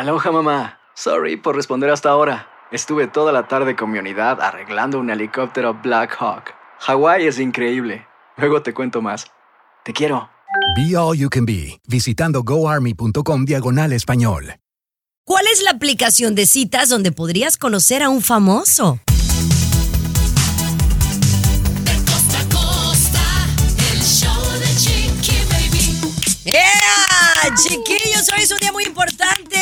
Aloha mamá. Sorry por responder hasta ahora. Estuve toda la tarde con mi unidad arreglando un helicóptero Black Hawk. Hawái es increíble. Luego te cuento más. Te quiero. Be All You Can Be, visitando goarmy.com diagonal español. ¿Cuál es la aplicación de citas donde podrías conocer a un famoso? Costa a costa, el show de Chiqui Baby. ¡Yeah! Chiquillos, hoy es un día muy importante,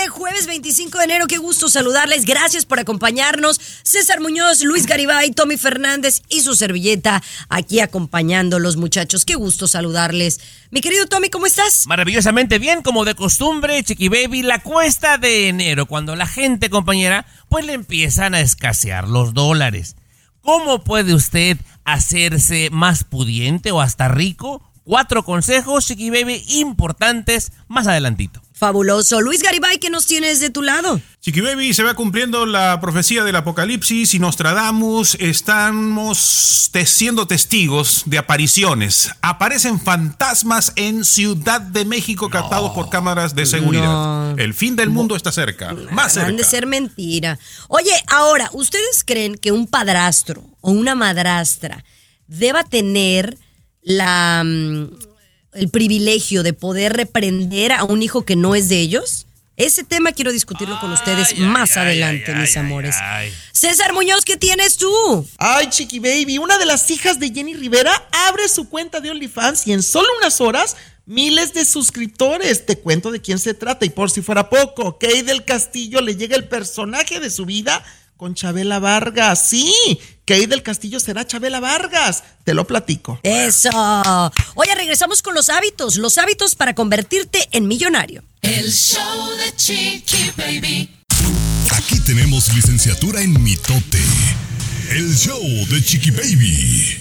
jueves 25 de enero, qué gusto saludarles, gracias por acompañarnos. César Muñoz, Luis Garibay, Tommy Fernández y su servilleta aquí acompañando los muchachos, qué gusto saludarles. Mi querido Tommy, ¿cómo estás? Maravillosamente bien, como de costumbre, Chiqui Baby, la cuesta de enero, cuando la gente, compañera, pues le empiezan a escasear los dólares. ¿Cómo puede usted hacerse más pudiente o hasta rico? Cuatro consejos, Chiqui Baby, importantes más adelantito. Fabuloso. Luis Garibay, ¿qué nos tienes de tu lado? Chiqui Baby, se va cumpliendo la profecía del apocalipsis y Nostradamus estamos te- siendo testigos de apariciones. Aparecen fantasmas en Ciudad de México captados por cámaras de seguridad. No. El fin del mundo está cerca, más Han de cerca. ser mentira. Oye, ahora, ¿ustedes creen que un padrastro o una madrastra deba tener la, mm, el privilegio de poder reprender a un hijo que no es de ellos? Ese tema quiero discutirlo con ustedes Ay, más ay, adelante, ay, mis ay, amores. ay. César Muñoz, ¿qué tienes tú? Ay, Chiqui Baby, una de las hijas de Jenny Rivera abre su cuenta de OnlyFans y en solo unas horas miles de suscriptores. Te cuento de quién se trata y por si fuera poco, Kay del Castillo le llega el personaje de su vida con Chabela Vargas. Sí, Kay del Castillo será Chabela Vargas. Te lo platico. Eso. Oye, regresamos con los hábitos, los hábitos para convertirte en millonario. El show de Chiqui Baby. Aquí tenemos licenciatura en mitote. El show de Chiqui Baby.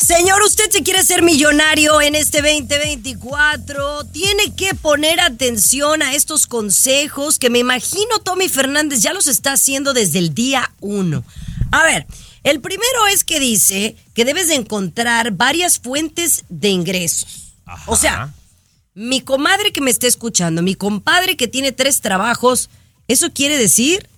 Señor, usted se quiere ser millonario en este 2024, tiene que poner atención a estos consejos que me imagino Tommy Fernández ya los está haciendo desde el día uno. A ver, el primero es que dice que debes de encontrar varias fuentes de ingresos. O sea, mi comadre que me está escuchando, mi compadre que tiene tres trabajos, eso quiere decir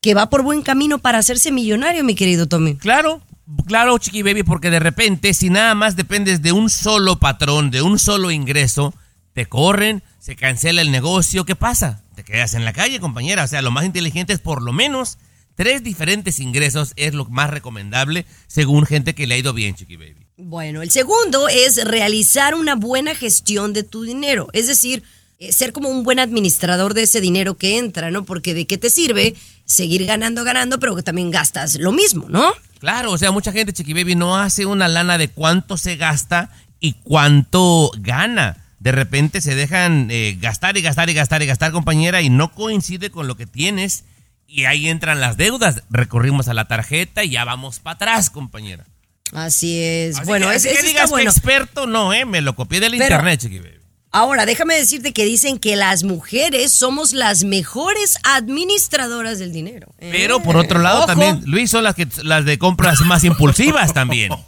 que va por buen camino para hacerse millonario, mi querido Tommy. Claro, claro, Chiqui Baby, porque de repente, si nada más dependes de un solo patrón, de un solo ingreso, te corren, se cancela el negocio, ¿qué pasa? Te quedas en la calle, compañera. O sea, lo más inteligente es por lo menos tres diferentes ingresos, es lo más recomendable, según gente que le ha ido bien, Chiqui Baby. Bueno, el segundo es realizar una buena gestión de tu dinero, es decir, eh, ser como un buen administrador de ese dinero que entra, ¿no? Porque de qué te sirve seguir ganando, ganando, pero que también gastas lo mismo, ¿no? Claro, o sea, mucha gente, Chiqui Baby, no hace una lana de cuánto se gasta y cuánto gana. De repente se dejan eh, gastar y gastar y gastar y gastar, compañera, y no coincide con lo que tienes. Y ahí entran las deudas. Recorrimos a la tarjeta y ya vamos para atrás, compañera. Así es. Así bueno, que, es, así que está digas que experto, no, ¿eh? Me lo copié del Pero- internet, Chiqui Baby. Ahora, déjame decirte que dicen que las mujeres somos las mejores administradoras del dinero. ¿eh? Pero por otro lado Ojo. también, Luis, son las, que, las de compras más impulsivas también.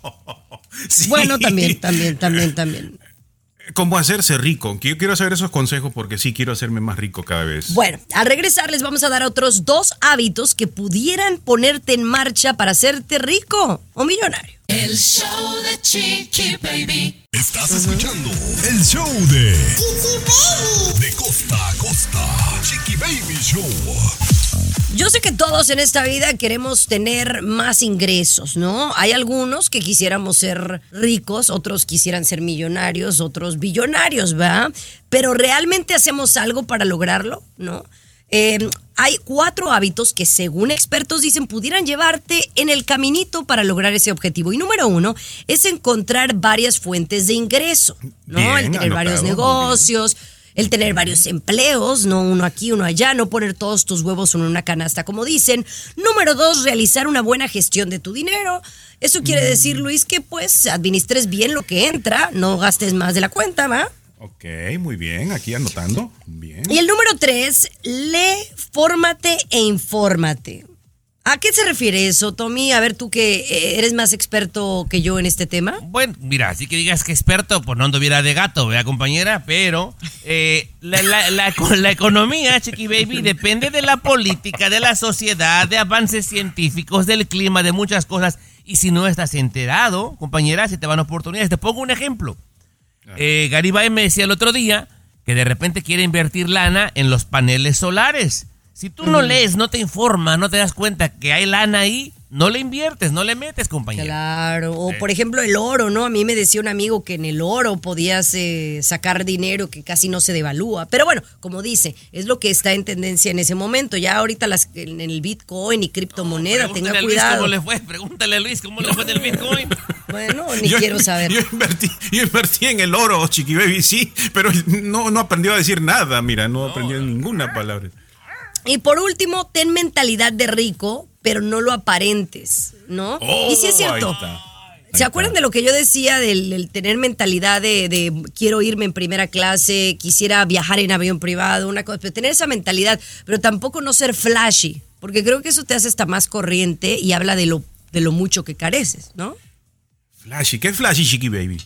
Sí. Bueno, también, también, también, también. ¿Cómo hacerse rico? Que Yo quiero saber esos consejos porque sí quiero hacerme más rico cada vez. Bueno, al regresar les vamos a dar otros dos hábitos que pudieran ponerte en marcha para hacerte rico o millonario. El show de Chiqui Baby. Estás escuchando el show de De costa a costa. Chiqui Baby Show. Yo sé que todos en esta vida queremos tener más ingresos, ¿no? Hay algunos que quisiéramos ser ricos, otros quisieran ser millonarios, otros billonarios, ¿va? Pero realmente hacemos algo para lograrlo, ¿no? Eh, hay cuatro hábitos que según expertos dicen pudieran llevarte en el caminito para lograr ese objetivo. Y número uno es encontrar varias fuentes de ingreso, ¿no? Bien, el tener varios anotado, negocios, el tener varios empleos, no uno aquí, uno allá, no poner todos tus huevos en una canasta, como dicen. Número dos, realizar una buena gestión de tu dinero. Eso quiere decir, Luis, que pues administres bien lo que entra, no gastes más de la cuenta, ¿va? Ok, muy bien. Aquí anotando. Bien. Y el número tres, lee, fórmate e infórmate. ¿A qué se refiere eso, Tommy? A ver, tú que eh, eres más experto que yo en este tema. Bueno, mira, así que digas que experto, pues no anduviera de gato, vea compañera, pero eh, la, la- la- la economía, Chiqui Baby, depende de la política, de la sociedad, de avances científicos, del clima, de muchas cosas. Y si no estás enterado, compañera, se te van oportunidades. Te pongo un ejemplo. Eh, Garibay me decía el otro día que de repente quiere invertir lana en los paneles solares. Si tú no lees, no te informas, no te das cuenta que hay lana ahí, no le inviertes, no le metes, compañera. Claro, o por ejemplo el oro, ¿no? A mí me decía un amigo que en el oro podías eh, sacar dinero que casi no se devalúa. Pero bueno, como dice, es lo que está en tendencia en ese momento. Ya ahorita las, en el Bitcoin y criptomoneda, Pregúntale tenga a Luis cuidado. cómo le fue, pregúntale a Luis cómo le fue del Bitcoin. Bueno, ni quiero saber. Yo invertí, yo invertí en el oro, Chiqui Baby, sí, pero no, no aprendió a decir nada, mira, no aprendió ninguna palabra. Y por último, ten mentalidad de rico, pero no lo aparentes, ¿no? y sí es Oh, cierto. ahí está. ¿Se acuerdan está. de lo que yo decía del, del tener mentalidad de, de quiero irme en primera clase, quisiera viajar en avión privado, una cosa, pero tener esa mentalidad, pero tampoco no ser flashy, porque creo que eso te hace hasta más corriente y habla de lo, de lo mucho que careces, ¿no? Flashy, ¿qué es flashy, Chiqui Baby?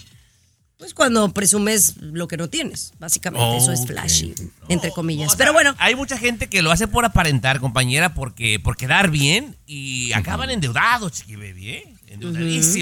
Pues cuando presumes lo que no tienes, básicamente, eso es flashy, entre comillas. O sea, pero bueno, Hay mucha gente que lo hace por aparentar, compañera, porque por quedar bien y acaban endeudados, chiqui baby, ¿eh?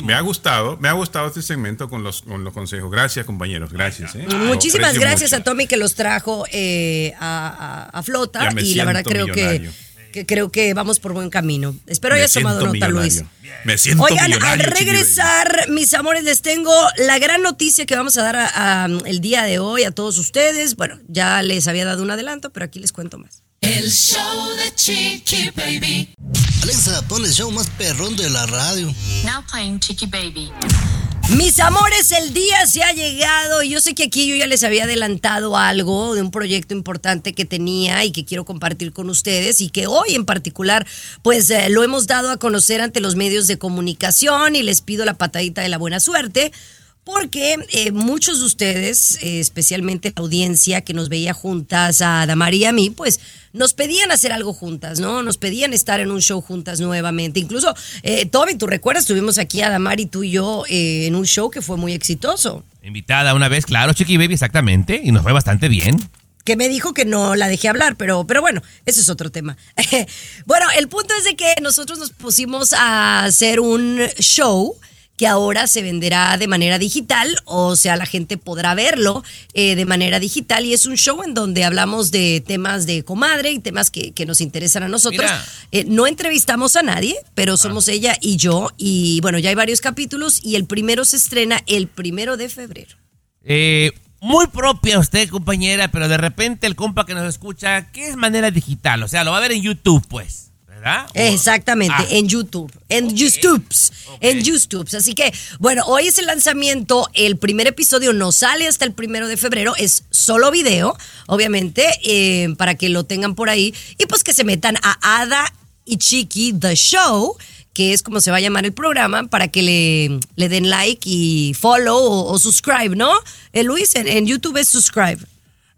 Me ha gustado, me ha gustado este segmento con los, con los consejos. Gracias, compañeros, gracias. ¿eh? Muchísimas gracias mucho. a Tommy que los trajo eh, a, a- a flota y la verdad creo millonario. que creo que vamos por buen camino. Espero hayas tomado nota, Luis. Me siento Oigan, al Chiqui regresar, mis amores, les tengo la gran noticia que vamos a dar a- a, el día de hoy a todos ustedes. Bueno, ya les había dado un adelanto, pero aquí les cuento más. El show de Chiqui Baby. Alexa, pon el show más perrón de la radio. Now playing Chicky Baby. Mis amores, el día se ha llegado y yo sé que aquí yo ya les había adelantado algo de un proyecto importante que tenía y que quiero compartir con ustedes y que hoy en particular pues eh, lo hemos dado a conocer ante los medios de comunicación y les pido la patadita de la buena suerte. Porque eh, muchos de ustedes, eh, especialmente la audiencia que nos veía juntas a Damari y a mí, pues nos pedían hacer algo juntas, ¿no? Nos pedían estar en un show juntas nuevamente. Incluso, eh, Toby, tú recuerdas, tuvimos aquí a Damari, tú y yo, eh, en un show que fue muy exitoso. Invitada una vez, claro, chiqui baby, exactamente, y nos fue bastante bien. que me dijo que no la dejé hablar, pero, pero bueno, ese es otro tema. bueno, el punto es de que nosotros nos pusimos a hacer un show que ahora se venderá de manera digital, o sea, la gente podrá verlo eh, de manera digital y es un show en donde hablamos de temas de comadre y temas que, que nos interesan a nosotros. Eh, no entrevistamos a nadie, pero somos ella y yo y bueno, ya hay varios capítulos y el primero se estrena el primero de febrero. Eh, muy propia usted, compañera, pero de repente el compa que nos escucha, ¿qué es manera digital? O sea, lo va a ver en YouTube, pues, Exactamente, Ah, en YouTube, en YouTube, en YouTube. Así que, bueno, hoy es el lanzamiento, el primer episodio no sale hasta el primero de febrero, es solo video, obviamente, eh, para que lo tengan por ahí y pues que se metan a Ada y Chiqui The Show, que es como se va a llamar el programa, para que le, le den like y follow o, o subscribe, ¿no? Eh, Luis, en, en YouTube es subscribe.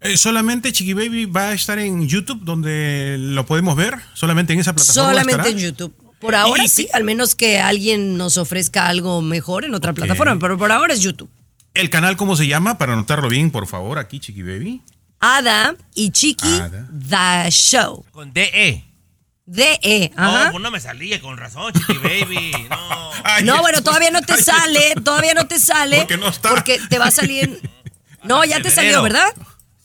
Eh, solamente Chiqui Baby va a estar en YouTube, donde lo podemos ver. Solamente en esa plataforma. Solamente estará? en YouTube. Por ahora Y- sí, al menos que alguien nos ofrezca algo mejor en otra plataforma, pero por ahora es YouTube. ¿El canal cómo se llama? Para anotarlo bien, por favor, aquí, Chiqui Baby. Ada y Chiqui Ada. The Show. Con DE. D-E. No, Ajá. pues no me salía con razón, chiqui baby. No. No, bueno, todavía no te sale, todavía no te sale. Porque no está. Porque te va a salir. en- No, ya te salió, ¿verdad?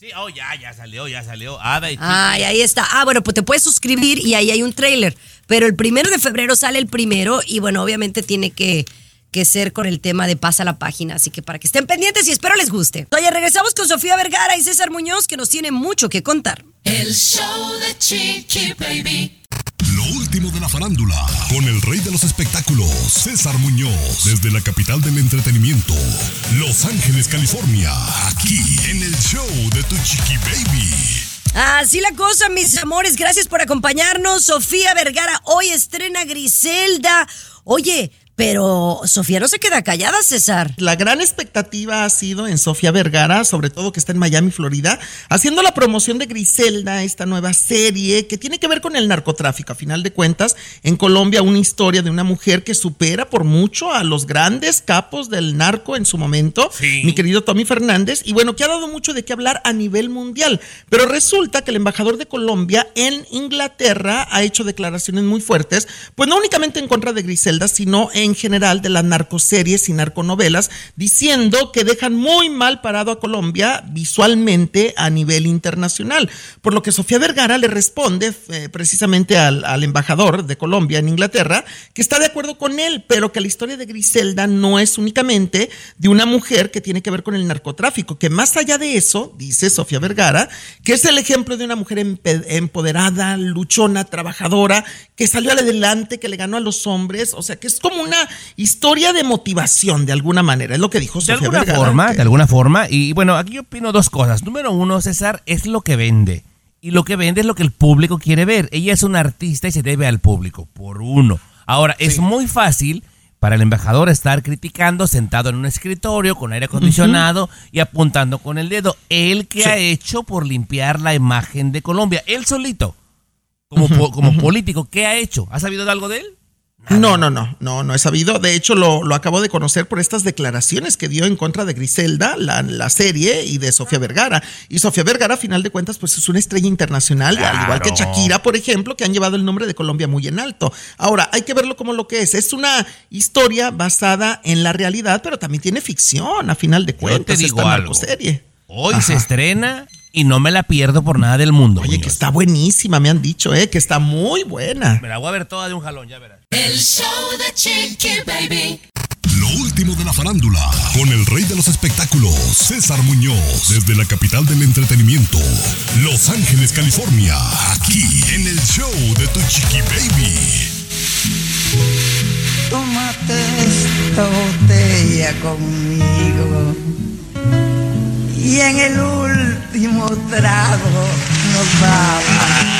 Sí, oh, ya, ya salió, ya salió. Ada y. Ay, ahí está. Ah, bueno, pues te puedes suscribir y ahí hay un trailer. Pero el primero de febrero sale el primero y bueno, obviamente tiene que, que ser con el tema de pasa la página. Así que para que estén pendientes y espero les guste. Oye, regresamos con Sofía Vergara y César Muñoz que nos tiene mucho que contar. El show de Chiqui Baby. Lo último de la farándula, con el rey de los espectáculos, César Muñoz, desde la capital del entretenimiento, Los Ángeles, California, aquí en el show de Tu Chiqui Baby. Así la cosa, mis amores. Gracias por acompañarnos. Sofía Vergara hoy estrena Griselda. Oye, Pero Sofía no se queda callada, César. La gran expectativa ha sido en Sofía Vergara, sobre todo que está en Miami, Florida, haciendo la promoción de Griselda, esta nueva serie que tiene que ver con el narcotráfico. A final de cuentas, en Colombia, una historia de una mujer que supera por mucho a los grandes capos del narco en su momento, mi querido Tommy Fernández, y bueno, que ha dado mucho de qué hablar a nivel mundial. Pero resulta que el embajador de Colombia en Inglaterra ha hecho declaraciones muy fuertes, pues no únicamente en contra de Griselda, sino en general de las narcoseries y narconovelas, diciendo que dejan muy mal parado a Colombia visualmente a nivel internacional. Por lo que Sofía Vergara le responde eh, precisamente al, al embajador de Colombia en Inglaterra que está de acuerdo con él, pero que la historia de Griselda no es únicamente de una mujer que tiene que ver con el narcotráfico, que más allá de eso, dice Sofía Vergara, que es el ejemplo de una mujer empoderada, luchona, trabajadora, que salió adelante, que le ganó a los hombres, o sea, que es como una historia de motivación de alguna manera, es lo que dijo De Sofía alguna Vergara. forma, que- de alguna forma. Y bueno, aquí yo opino dos cosas. Número uno, César, es lo que vende. Y lo que vende es lo que el público quiere ver. Ella es una artista y se debe al público, por uno. Ahora, es muy fácil para el embajador estar criticando sentado en un escritorio con aire acondicionado y apuntando con el dedo. Él que ha hecho por limpiar la imagen de Colombia. Él solito, como, po- como político, ¿qué ha hecho? ¿Has sabido de algo de él? No, no, no, no, no he sabido. De hecho, lo, lo acabo de conocer por estas declaraciones que dio en contra de Griselda, la, la serie, y de Sofía Vergara. Y Sofía Vergara, a final de cuentas, pues es una estrella internacional, al igual que. Shakira, por ejemplo, que han llevado el nombre de Colombia muy en alto. Ahora, hay que verlo como lo que es. Es una historia basada en la realidad, pero también tiene ficción, a final de Yo te cuentas, digo esta algo. Hoy Ajá. se estrena y no me la pierdo por nada del mundo. Oye, que está buenísima, me han dicho, eh, que está muy buena. Me la voy a ver toda de un jalón, ya verás. El show de Chiqui Baby. Lo último de la farándula, con el rey de los espectáculos, César Muñoz, desde la capital del entretenimiento, Los Ángeles, California, aquí en el show de Tu Chiqui Baby. Tómate esta botella conmigo y en el último trago nos vamos.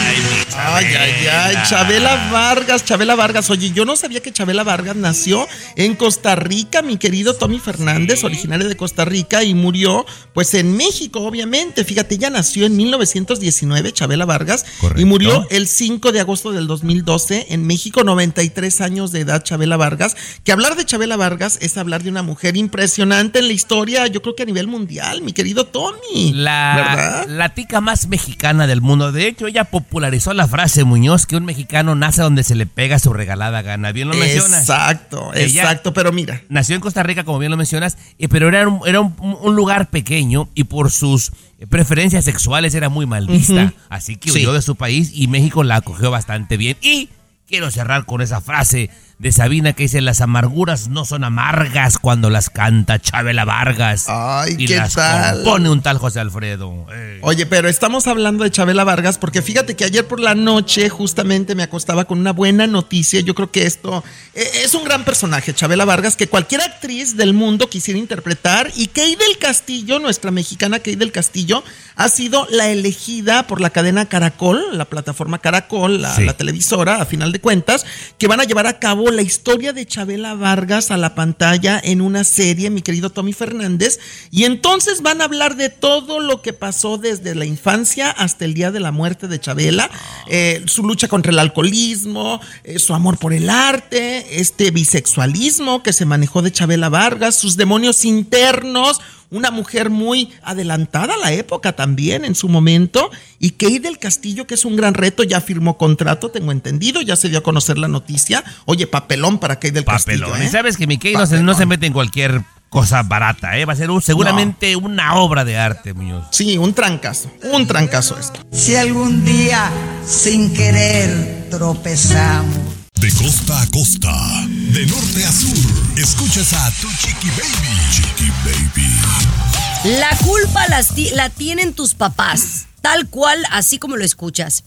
Ay, ay, ay, Chabela Vargas, Chabela Vargas. Oye, yo no sabía que Chabela Vargas nació en Costa Rica, mi querido Tommy Fernández, originaria de Costa Rica, y murió pues en México, obviamente. Fíjate, ella nació en 1919, Chabela Vargas, y murió el 5 de agosto del 2012 en México, 93 años de edad, Chabela Vargas. Que hablar de Chabela Vargas es hablar de una mujer impresionante en la historia, yo creo que a nivel mundial, mi querido Tommy. La, ¿Verdad? La tica más mexicana del mundo. De hecho, ella popularizó la frase, Muñoz, que un mexicano nace donde se le pega su regalada gana. Bien lo mencionas. Exacto, Ella exacto, pero mira. Nació en Costa Rica, como bien lo mencionas, eh, pero era, un, era un, un lugar pequeño y por sus preferencias sexuales era muy mal vista. Así que Sí. huyó de su país y México la acogió bastante bien. Y quiero cerrar con esa frase de Sabina que dice, las amarguras no son amargas cuando las canta Chabela Vargas. Ay, y ¿qué las tal? compone un tal José Alfredo. Oye, pero estamos hablando de Chabela Vargas porque fíjate que ayer por la noche justamente me acostaba con una buena noticia. Yo creo que esto eh, es un gran personaje, Chabela Vargas, que cualquier actriz del mundo quisiera interpretar. Y Kay del Castillo, nuestra mexicana Kay del Castillo, ha sido la elegida por la cadena Caracol, la plataforma Caracol, la, Sí. la televisora, a final de cuentas, que van a llevar a cabo la historia de Chabela Vargas a la pantalla en una serie, mi querido Tommy Fernández. Y entonces van a hablar de todo lo que pasó desde la infancia hasta el día de la muerte de Chabela, eh, su lucha contra el alcoholismo, eh, su amor por el arte, este bisexualismo que se manejó de Chabela Vargas, sus demonios internos una mujer muy adelantada a la época también en su momento, y Kay del Castillo, que es un gran reto, ya firmó contrato, tengo entendido, ya se dio a conocer la noticia. Oye, papelón para Kay del Papelón. Castillo. Y ¿eh? sabes que mi Kay no se, no se mete en cualquier cosa barata, ¿eh? Va a ser un- seguramente una obra de arte, Muñoz. Sí, un trancazo, un trancazo esto. Si algún día sin querer tropezamos. De costa a costa, de norte a sur, escuchas a Tu Chiqui Baby. Chiqui Baby. La culpa las la tienen tus papás, tal cual, así como lo escuchas.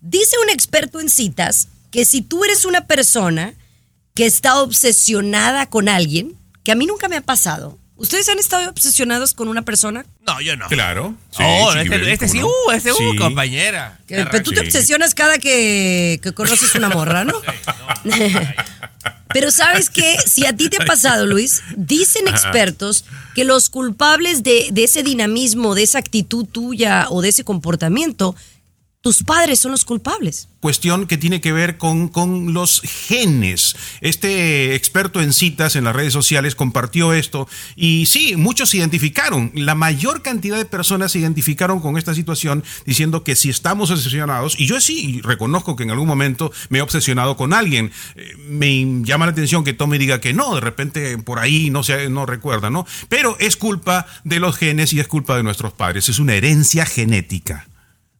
Dice un experto en citas que si tú eres una persona que está obsesionada con alguien, que a mí nunca me ha pasado. ¿Ustedes han estado obsesionados con una persona? No, yo no. Claro. Sí, oh, este, este sí, ¿cómo no? uh, este, uh, compañera. Que- pero tú te obsesionas cada que, que conoces una morra, ¿no? Pero sabes que si a ti te ha pasado, Luis, dicen expertos que los culpables de, de ese dinamismo, de esa actitud tuya o de ese comportamiento, tus padres son los culpables. cuestión que tiene que ver con, con los genes. Este experto en citas en las redes sociales compartió esto y sí, muchos se identificaron. La mayor cantidad de personas se identificaron con esta situación diciendo que si estamos obsesionados, y yo sí reconozco que en algún momento me he obsesionado con alguien, eh, me llama la atención que Tommy diga que no, de repente por ahí no, se, no recuerda, ¿no? Pero es culpa de los genes y es culpa de nuestros padres, es una herencia genética.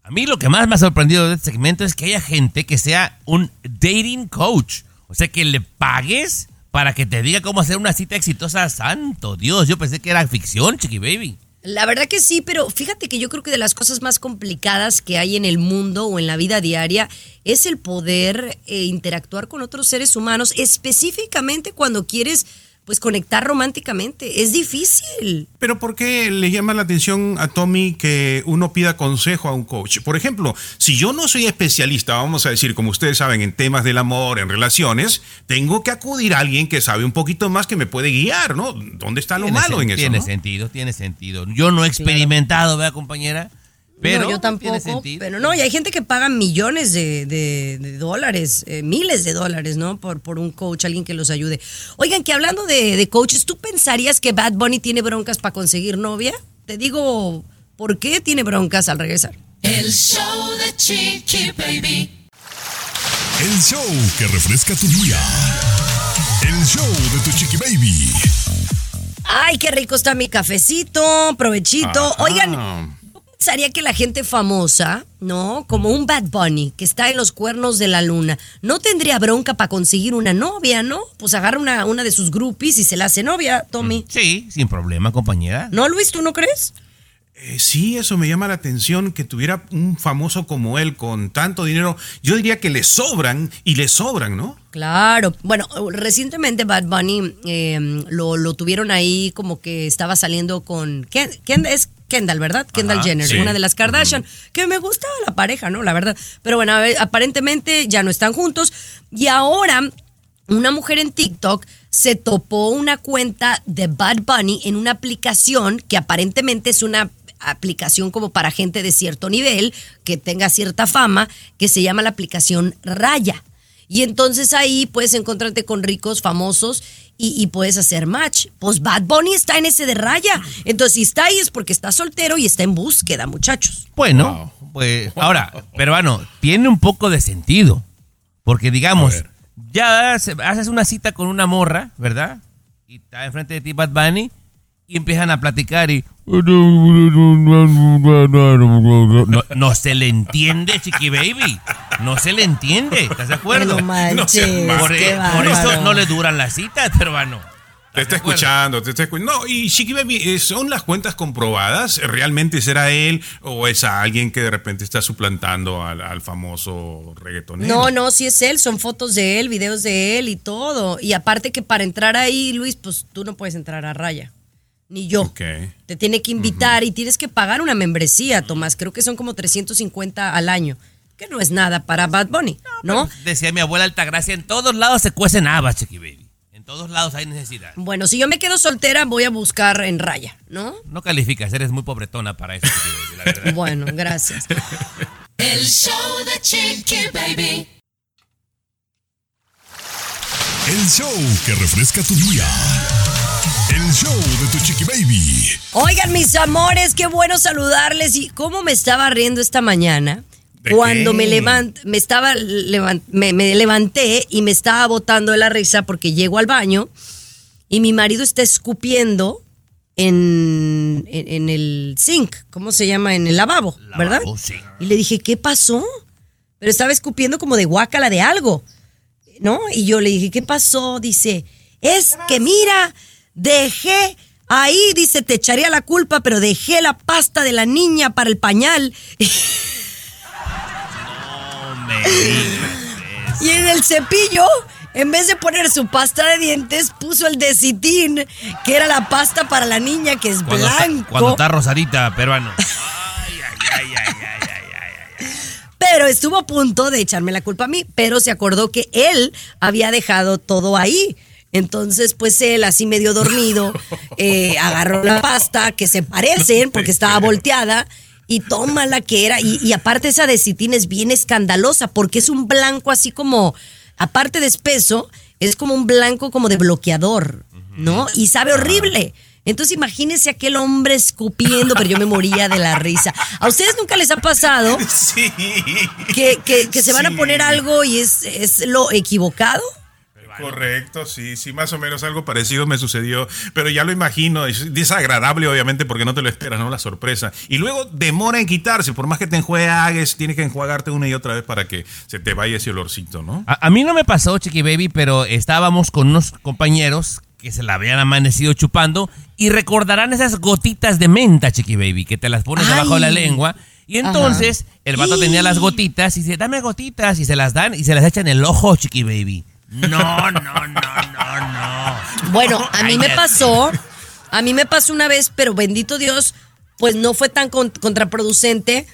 A mí lo que más me ha sorprendido de este segmento es que haya gente que sea un dating coach. O sea, que le pagues para que te diga cómo hacer una cita exitosa. Santo Dios, yo pensé que era ficción, Chiqui Baby. La verdad que sí, pero fíjate que yo creo que de las cosas más complicadas que hay en el mundo o en la vida diaria es el poder eh, interactuar con otros seres humanos, específicamente cuando quieres pues conectar románticamente. Es difícil. Pero ¿por qué le llama la atención a Tommy que uno pida consejo a un coach? Por ejemplo, si yo no soy especialista, vamos a decir, como ustedes saben, en temas del amor, en relaciones, tengo que acudir a alguien que sabe un poquito más que me puede guiar, ¿no? ¿Dónde está lo Tiene malo en eso? Tiene no? sentido, tiene sentido. Yo no he experimentado, ¿verdad, compañera? Pero no, yo tiene tampoco. sentido. Pero no, y hay gente que paga millones de, de- de dólares, eh, miles de dólares, ¿no? Por, por un coach, alguien que los ayude. Oigan, que hablando de, de coaches, ¿tú pensarías que Bad Bunny tiene broncas para conseguir novia? Te digo, ¿por qué tiene broncas al regresar? El show de Chiqui Baby. El show que refresca tu día. El show de tu chiqui baby. Ay, qué rico está mi cafecito, provechito. Ajá. Oigan, pensaría que la gente famosa, ¿no? Como un Bad Bunny que está en los cuernos de la luna, no tendría bronca para conseguir una novia, ¿no? Pues agarra una, una de sus groupies y se la hace novia, Tommy. Sí, sin problema, compañera. ¿No, Luis? ¿Tú no crees? Eh, sí, eso me llama la atención, que tuviera un famoso como él con tanto dinero. Yo diría que le sobran y le sobran, ¿no? Claro. Bueno, recientemente Bad Bunny eh, lo, lo tuvieron ahí como que estaba saliendo con... Ken, Ken- es Kendall, ¿verdad? Kendall Ajá, Jenner, sí. una de las Kardashian. Que me gustaba la pareja, ¿no? La verdad. Pero bueno, ver, aparentemente ya no están juntos. Y ahora una mujer en TikTok se topó una cuenta de Bad Bunny en una aplicación que aparentemente es una aplicación como para gente de cierto nivel, que tenga cierta fama, que se llama la aplicación Raya. Y entonces ahí puedes encontrarte con ricos, famosos y, y puedes hacer match. Pues Bad Bunny está en ese de Raya. Entonces si está ahí es porque está soltero y está en búsqueda, muchachos. Bueno, pues ahora, peruano, tiene un poco de sentido. Porque digamos, ya haces una cita con una morra, ¿verdad? Y está enfrente de ti Bad Bunny y empiezan a platicar y... No, no se le entiende, Chiqui Baby. No se le entiende, ¿estás de acuerdo? No manches, por, qué por eso no le duran las citas, peruano. Te está escuchando, te está escuchando. No, y Chiqui Baby, eh, ¿son las cuentas comprobadas? ¿Realmente será él o es a alguien que de repente está suplantando al, al famoso reggaetonero? No, no, si es él, son fotos de él, videos de él y todo. Y aparte que para entrar ahí, Luis, pues tú no puedes entrar a raya. Ni yo. Ok. Te tiene que invitar y tienes que pagar una membresía, Tomás. Creo que son como 350 al año. Que no es nada para Bad Bunny, ¿no? Decía mi abuela Altagracia, en todos lados se cuecen habas, Chiqui Baby. En todos lados hay necesidad. Bueno, si yo me quedo soltera, voy a buscar en raya, ¿no? No calificas, eres muy pobretona para eso, Chiqui Baby, la verdad. Bueno, gracias. El show de Chiqui Baby. El show que refresca tu día. El show de tu chiqui baby. Oigan, mis amores, qué bueno saludarles. Y cómo me estaba riendo esta mañana. ¿De Cuando qué? me levant, me estaba levant- me, me levanté y me estaba botando de la risa porque llego al baño y mi marido está escupiendo en, en, en el zinc, ¿cómo se llama? En el lavabo, ¿verdad? sí. Y le dije, ¿qué pasó? Pero estaba escupiendo como de guácala de algo, ¿no? Y yo le dije, ¿qué pasó? Dice, es que mira, dejé ahí, dice, te echaría la culpa, pero dejé la pasta de la niña para el pañal. Y en el cepillo, en vez de poner su pasta de dientes, puso el decitín, que era la pasta para la niña, que es Cuando está, blanco. cuando está rosadita, peruano. Pero Pero estuvo a punto de echarme la culpa a mí, pero se acordó que él había dejado todo ahí. Entonces, pues él, así medio dormido, eh, agarró la pasta que se parecen porque estaba volteada y toma la que era. Y, y aparte esa de citín es bien escandalosa porque es un blanco así como, aparte de espeso, es como un blanco como de bloqueador, ¿no? Y sabe horrible. Entonces imagínense aquel hombre escupiendo, pero yo me moría de la risa. ¿A ustedes nunca les ha pasado Sí. que, que- que se van a poner algo y es, es lo equivocado? Correcto, sí, sí, más o menos algo parecido me sucedió, pero ya lo imagino, es desagradable obviamente porque no te lo esperas, ¿no? La sorpresa. Y luego demora en quitarse, por más que te enjuagues, tienes que enjuagarte una y otra vez para que se te vaya ese olorcito, ¿no? A, a mí no me pasó, Chiqui Baby, pero estábamos con unos compañeros que se la habían amanecido chupando y recordarán esas gotitas de menta, Chiqui Baby, que te las pones Ay. debajo de la lengua. Y entonces Ajá. el vato tenía las gotitas y dice, dame gotitas y se las dan y se las echan en el ojo, Chiqui Baby. No, no, no, no, no. Bueno, a mí me pasó, a mí me pasó una vez, pero bendito Dios, pues no fue tan con- contraproducente,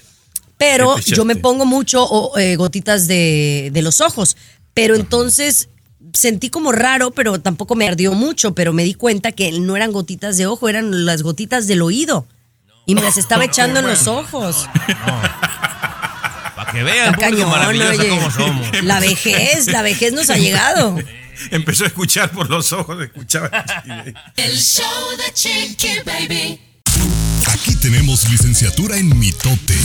pero ¿Qué te yo me pongo mucho o, eh, gotitas de, de los ojos, pero entonces sentí como raro, pero tampoco me ardió mucho, pero me di cuenta que no eran gotitas de ojo, eran las gotitas del oído. Y me las estaba echando en los ojos. Que vean, público cañón, maravilloso oye. como somos. La vejez, la vejez nos ha llegado. Empezó a escuchar por los ojos, escuchaba. El show de Chiqui Baby. Aquí tenemos licenciatura en mitote.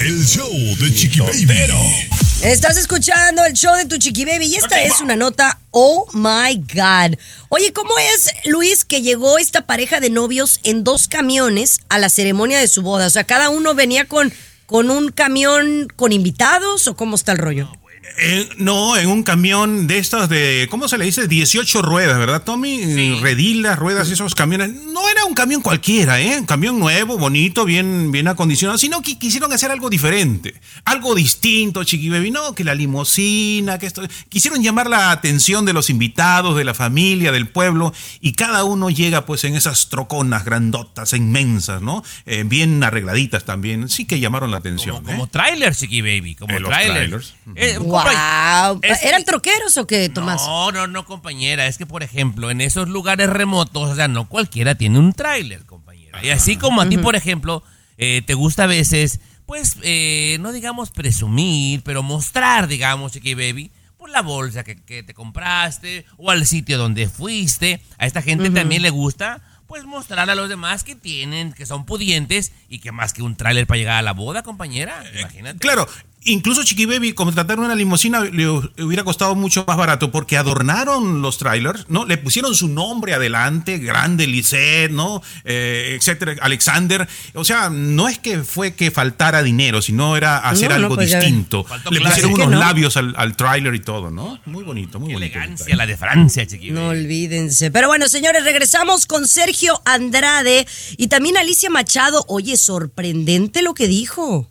El show de Chiqui Baby. Estás escuchando el show de tu chiqui baby y esta es una nota, oh my god. Oye, ¿cómo es, Luis, que llegó esta pareja de novios en dos camiones a la ceremonia de su boda? O sea, cada uno venía con, con un camión con invitados o cómo está el rollo? Eh, no, en un camión de estos de, ¿cómo se le dice? 18 ruedas, ¿verdad, Tommy? Redilas, ruedas, esos camiones. No era un camión cualquiera, ¿eh? Un camión nuevo, bonito, bien, bien acondicionado, sino que quisieron hacer algo diferente, algo distinto, Chiqui Baby. No, que la limusina, que esto. Quisieron llamar la atención de los invitados, de la familia, del pueblo, y cada uno llega pues en esas troconas grandotas, inmensas, ¿no? Eh, bien arregladitas también. Sí que llamaron la atención. Como ¿eh? trailer, Chiqui Baby, como Eh, los trailers. Eh, Wow. es- ¿Eran troqueros o qué, Tomás? No, no, no, compañera. Es que, por ejemplo, en esos lugares remotos, o sea, no cualquiera tiene un tráiler, compañera. Y así como a ti, por ejemplo, eh, te gusta a veces, pues, eh, no digamos presumir, pero mostrar, digamos, Chiqui Baby, por la bolsa que, que te compraste o al sitio donde fuiste. A esta gente también le gusta, pues, mostrar a los demás que tienen, que son pudientes y que más que un tráiler para llegar a la boda, compañera. Imagínate. Claro, incluso Chiqui Baby contratar una limusina le hubiera costado mucho más barato porque adornaron los trailers, ¿no? Le pusieron su nombre adelante, grande Lisette, ¿no? Eh, etcétera, Alexander. O sea, no es que fue que faltara dinero, sino era hacer No, no, algo pues distinto. Le pusieron ¿Por qué unos no? labios al, al trailer y todo, ¿no? Muy bonito, muy Qué bonito. elegancia la de Francia, Chiqui No Baby. olvídense. Pero bueno, señores, regresamos con Sergio Andrade y también Alicia Machado. Oye, sorprendente lo que dijo.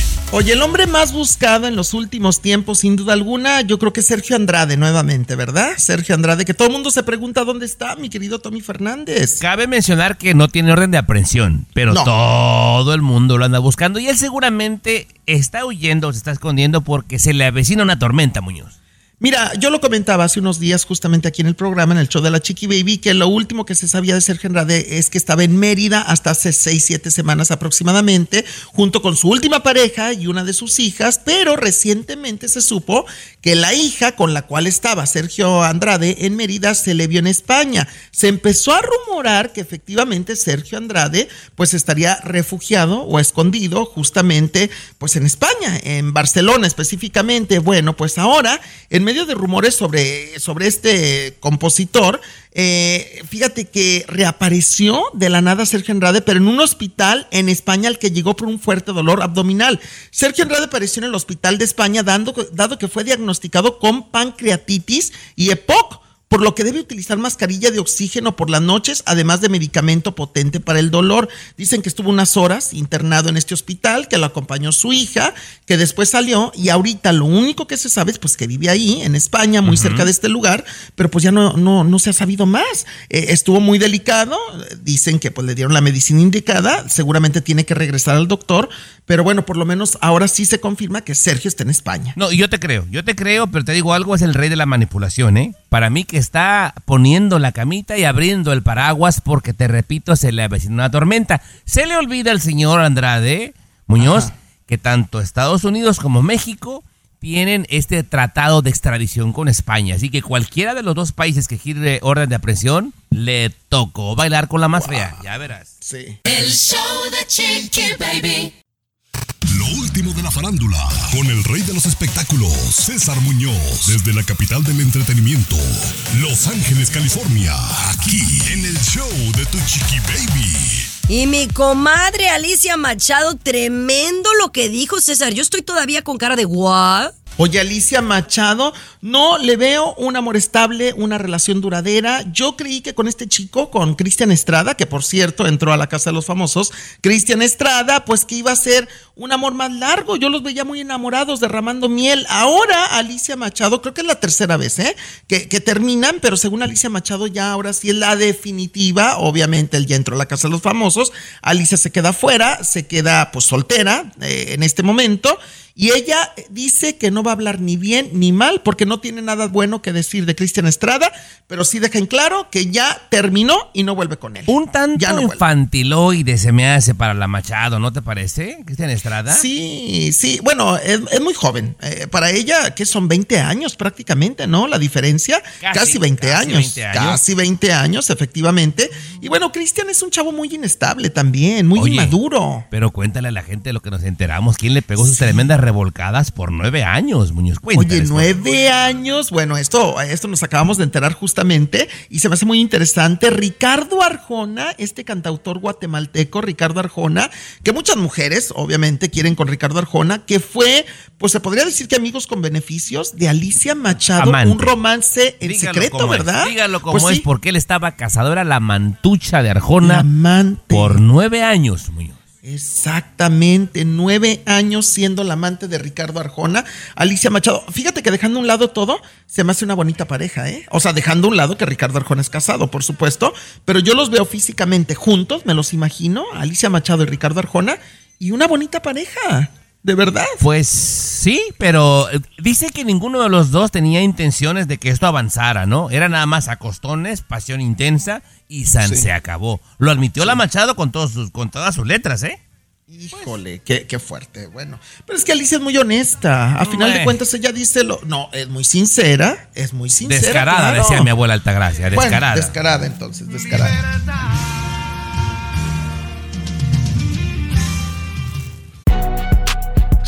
Oye, el hombre más buscado en los últimos tiempos, sin duda alguna, yo creo que es Sergio Andrade nuevamente, ¿verdad? Sergio Andrade, que todo el mundo se pregunta dónde está, mi querido Tommy Fernández. Cabe mencionar que no tiene orden de aprehensión, pero No. todo el mundo lo anda buscando y él seguramente está huyendo o se está escondiendo porque se le avecina una tormenta, Muñoz. Mira, yo lo comentaba hace unos días justamente aquí en el programa, en el show de la Chiqui Baby, que lo último que se sabía de Sergio Andrade es que estaba en Mérida hasta hace 6, 7 semanas aproximadamente, junto con su última pareja y una de sus hijas, pero recientemente se supo que la hija con la cual estaba Sergio Andrade en Mérida se le vio en España. Se empezó a rumorar que efectivamente Sergio Andrade pues estaría refugiado o escondido justamente pues en España, en Barcelona específicamente. Bueno, pues ahora en medio de rumores sobre, sobre este compositor, eh, fíjate que reapareció de la nada Sergio Andrade, pero en un hospital en España al que llegó por un fuerte dolor abdominal. Sergio Andrade apareció en el hospital de España dando, dado que fue diagnosticado con pancreatitis y EPOC por lo que debe utilizar mascarilla de oxígeno por las noches, además de medicamento potente para el dolor. Dicen que estuvo unas horas internado en este hospital, que lo acompañó su hija, que después salió y ahorita lo único que se sabe es pues que vive ahí, en España, muy cerca de este lugar, pero pues ya no, no, no se ha sabido más. Eh, estuvo muy delicado, dicen que pues le dieron la medicina indicada, seguramente tiene que regresar al doctor, pero bueno, por lo menos ahora sí se confirma que Sergio está en España. No, yo te creo, yo te creo, pero te digo algo, es el rey de la manipulación, ¿eh? Para mí que está poniendo la camita y abriendo el paraguas porque, te repito, se le avecina una tormenta. Se le olvida al señor Andrade Muñoz que tanto Estados Unidos como México tienen este tratado de extradición con España. Así que cualquiera de los dos países que gire orden de aprehensión, le tocó bailar con la más fea. Ya verás. Sí. El show de Chiqui Baby. Último de la farándula, con el rey de los espectáculos, César Muñoz, desde la capital del entretenimiento, Los Ángeles, California, aquí en el show de Tu Chiqui Baby. Y mi comadre Alicia Machado, tremendo lo que dijo César. Yo estoy todavía con cara de what? Oye, Alicia Machado, no le veo un amor estable, una relación duradera. Yo creí que con este chico, con Cristian Estrada, que por cierto entró a la Casa de los Famosos, Cristian Estrada, pues que iba a ser un amor más largo. Yo los veía muy enamorados, derramando miel. Ahora, Alicia Machado, creo que es la tercera vez, ¿eh? Que, terminan, pero según Alicia Machado, ya ahora sí es la definitiva. Obviamente, él ya entró a la Casa de los Famosos. Alicia se queda fuera, se queda pues soltera eh, en este momento. Y ella dice que no va a hablar ni bien ni mal porque no tiene nada bueno que decir de Cristian Estrada, pero sí deja en claro que ya terminó y no vuelve con él. Un tanto Ya no infantiloide se me hace para la Machado, ¿no te parece, Cristian Estrada? Sí, sí, bueno, es, es muy joven. Eh, para ella, que son 20 años prácticamente, ¿no? La diferencia, Casi, casi, 20, casi años, 20 años. Casi 20 años, efectivamente. Y bueno, Cristian es un chavo muy inestable también, muy Oye, inmaduro. Pero cuéntale a la gente lo que nos enteramos. ¿Quién le pegó sus tremendas revolcadas por nueve años, Muñoz? Oye, Cuéntales, nueve años. Bueno, esto, esto nos acabamos de enterar justamente y se me hace muy interesante. Ricardo Arjona, este cantautor guatemalteco, Ricardo Arjona, que muchas mujeres, obviamente, quieren con Ricardo Arjona, que fue, pues se podría decir que amigos con beneficios de Alicia Machado, Amante. un romance en Dígalo secreto, como es, ¿verdad? Dígalo como Pues es, sí, porque él estaba casado, era la mantucha de Arjona amante. por nueve años, Muñoz. Exactamente, nueve años siendo la amante de Ricardo Arjona, Alicia Machado. Fíjate que dejando a un lado todo, se me hace una bonita pareja, ¿eh? O sea, dejando a un lado que Ricardo Arjona es casado, por supuesto, pero yo los veo físicamente juntos, me los imagino, Alicia Machado y Ricardo Arjona, y una bonita pareja, de verdad. Pues sí, pero eh, dice que ninguno de los dos tenía intenciones de que esto avanzara, ¿no? Era nada más acostones, pasión intensa y san Sí. se acabó. Lo admitió la Machado con, todos sus, con todas sus letras, ¿eh? Híjole, qué, qué fuerte. Bueno, pero es que Alicia es muy honesta. A final de cuentas, ella dice lo. No, es muy sincera. Es muy sincera. Descarada, claro. decía mi abuela Altagracia, Bueno, descarada. descarada, entonces, descarada.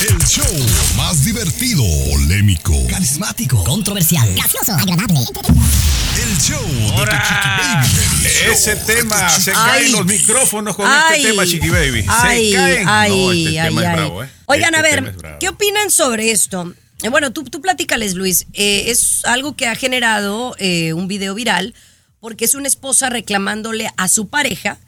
El show más divertido, polémico, Carismático, controversial, gracioso, agradable. el show de tu Chiqui Baby. El Ese tema, se caen los micrófonos con Ay. este tema, Chiqui Baby. Se Ay, caen. ay, no, este ay, tema es bravo, ¿eh? Oigan, Este a ver. ¿qué opinan sobre esto? Eh, bueno, tú, tú platícales, Luis. Eh, es algo que ha generado eh, un video viral porque es una esposa reclamándole a su pareja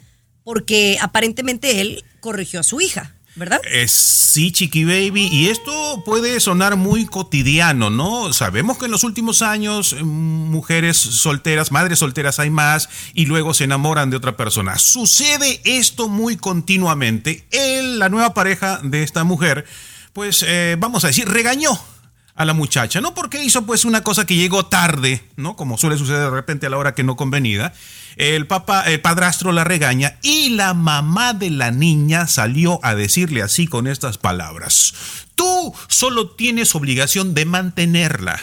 porque aparentemente él corrigió a su hija, ¿verdad? Eh, sí, Chiqui Baby, y esto puede sonar muy cotidiano, ¿no? Sabemos que en los últimos años eh, mujeres solteras, madres solteras hay más y luego se enamoran de otra persona. Sucede esto muy continuamente. Él, la nueva pareja de esta mujer, pues eh, vamos a decir, regañó a la muchacha, no porque hizo pues una cosa que llegó tarde, ¿no? Como suele suceder de repente a la hora que no convenida. El papá, el padrastro la regaña y la mamá de la niña salió a decirle así con estas palabras: Tú solo tienes obligación de mantenerla.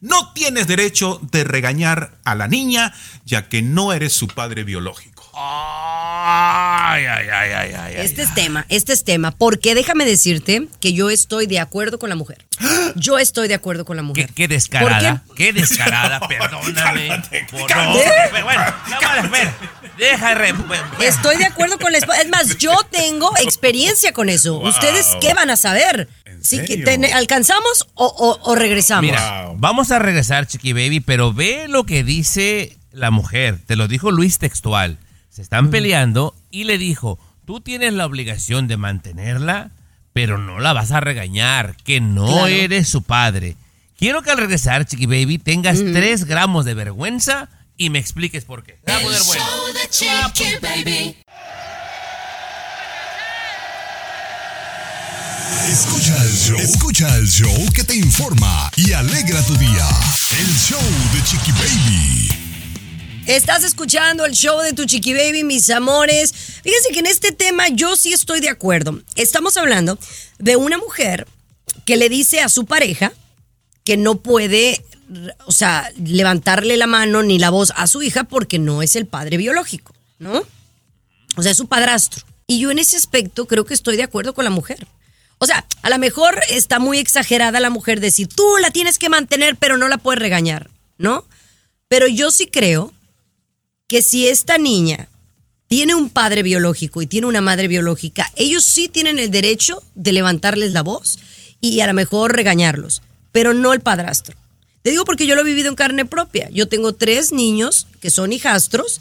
No tienes derecho de regañar a la niña, ya que no eres su padre biológico. Ay, ay, ay, ay, ay. Este es tema, este es tema, porque déjame decirte que yo estoy de acuerdo con la mujer. Yo estoy de acuerdo con la mujer. qué descarada, qué descarada, perdóname. Por- no, pero bueno, no. Deja de re- bueno, Estoy de acuerdo con la esposa. Es más, yo tengo experiencia con eso. ¿Ustedes qué van a saber? Que ¿Alcanzamos o, o- o regresamos? Mira, vamos a regresar, Chiqui Baby, pero ve lo que dice la mujer. Te lo dijo Luis textual. Se están peleando y le dijo, tú tienes la obligación de mantenerla, pero no la vas a regañar, que no Claro. eres su padre. Quiero que al regresar, Chiqui Baby, tengas tres gramos de vergüenza y me expliques por qué. Show de Chiqui Baby. Escucha el show. Escucha el show que te informa y alegra tu día. El show de Chiqui Baby. Estás escuchando el show de tu chiqui baby, mis amores. Fíjense que en este tema yo sí estoy de acuerdo. Estamos hablando de una mujer que le dice a su pareja que no puede, o sea, levantarle la mano ni la voz a su hija porque no es el padre biológico, ¿no? O sea, es su padrastro. Y yo en ese aspecto creo que estoy de acuerdo con la mujer. O sea, a lo mejor está muy exagerada la mujer decir, tú la tienes que mantener, pero no la puedes regañar, ¿no? Pero yo sí creo que si esta niña tiene un padre biológico y tiene una madre biológica, ellos sí tienen el derecho de levantarles la voz y a lo mejor regañarlos, pero no el padrastro. Te digo porque yo lo he vivido en carne propia. Yo tengo tres niños que son hijastros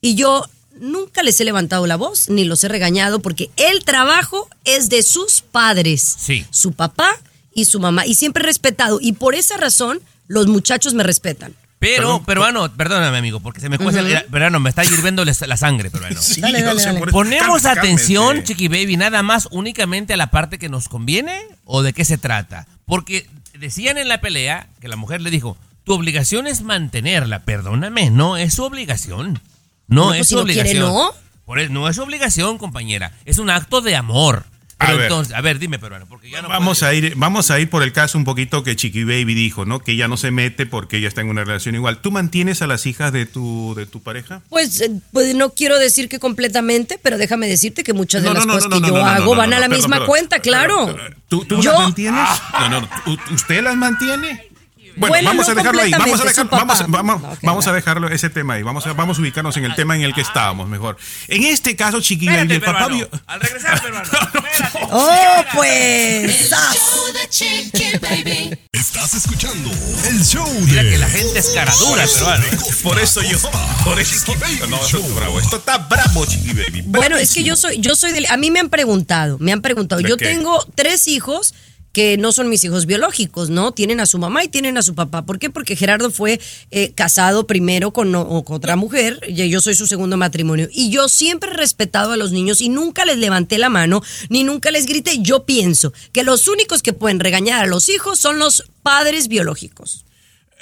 y yo nunca les he levantado la voz ni los he regañado porque el trabajo es de sus padres, Sí. su papá y su mamá, y siempre he respetado. Y por esa razón los muchachos me respetan. Pero, peruano, perdóname, amigo, porque se me cuesta el peruano, me está hirviendo la sangre, peruano. Sí, Dale, dale, dale. ¿Ponemos Cálmese, atención, cálmese. Chiqui Baby, nada más únicamente a la parte que nos conviene o de qué se trata? Porque decían en la pelea que la mujer le dijo, tu obligación es mantenerla, perdóname, no es su obligación. No, No, es pues, su si no quiere, obligación. ¿no? Por eso, no es su obligación, compañera, es un acto de amor. A Pero ver. entonces, a ver, dime, peruano, porque ya no Vamos puedo- a ir, vamos a ir por el caso un poquito que Chiqui Baby dijo, ¿no? Que ella no se mete porque ella está en una relación igual. ¿Tú mantienes a las hijas de tu, de tu pareja? Pues, eh, pues no quiero decir que completamente, pero déjame decirte que muchas de No, las no, no, cosas no, que no, yo no, no, hago no, van no, a la perdón, misma perdón, cuenta, perdón, claro. perdón. ¿Tú, tú Yo- las mantienes? No, no, ¿u- ¿usted las mantiene? Bueno, vamos a dejarlo ahí. Vamos a, dejar- vamos, vamos, vamos a dejarlo ese tema ahí. Vamos a, vamos a ubicarnos en el tema en el que estábamos mejor. En este caso, Chiqui Baby, Espérate, el papá vio- Al regresar, peruano. Espérate. Oh, pues. ¡zas! Show de Chiqui Baby. Estás escuchando el show Mira de que la gente es cara dura, peruano. Por eso yo, por eso. No, esto está bravo. Esto está bravo, Chiqui Baby. Bueno, es que yo soy, yo soy del, a mí me han preguntado, me han preguntado. ¿De Yo qué? tengo tres hijos que no son mis hijos biológicos, ¿no? Tienen a su mamá y tienen a su papá. ¿Por qué? Porque Gerardo fue eh, casado primero con, con otra mujer y yo soy su segundo matrimonio. Y yo siempre he respetado a los niños y nunca les levanté la mano ni nunca les grité. Yo pienso que los únicos que pueden regañar a los hijos son los padres biológicos.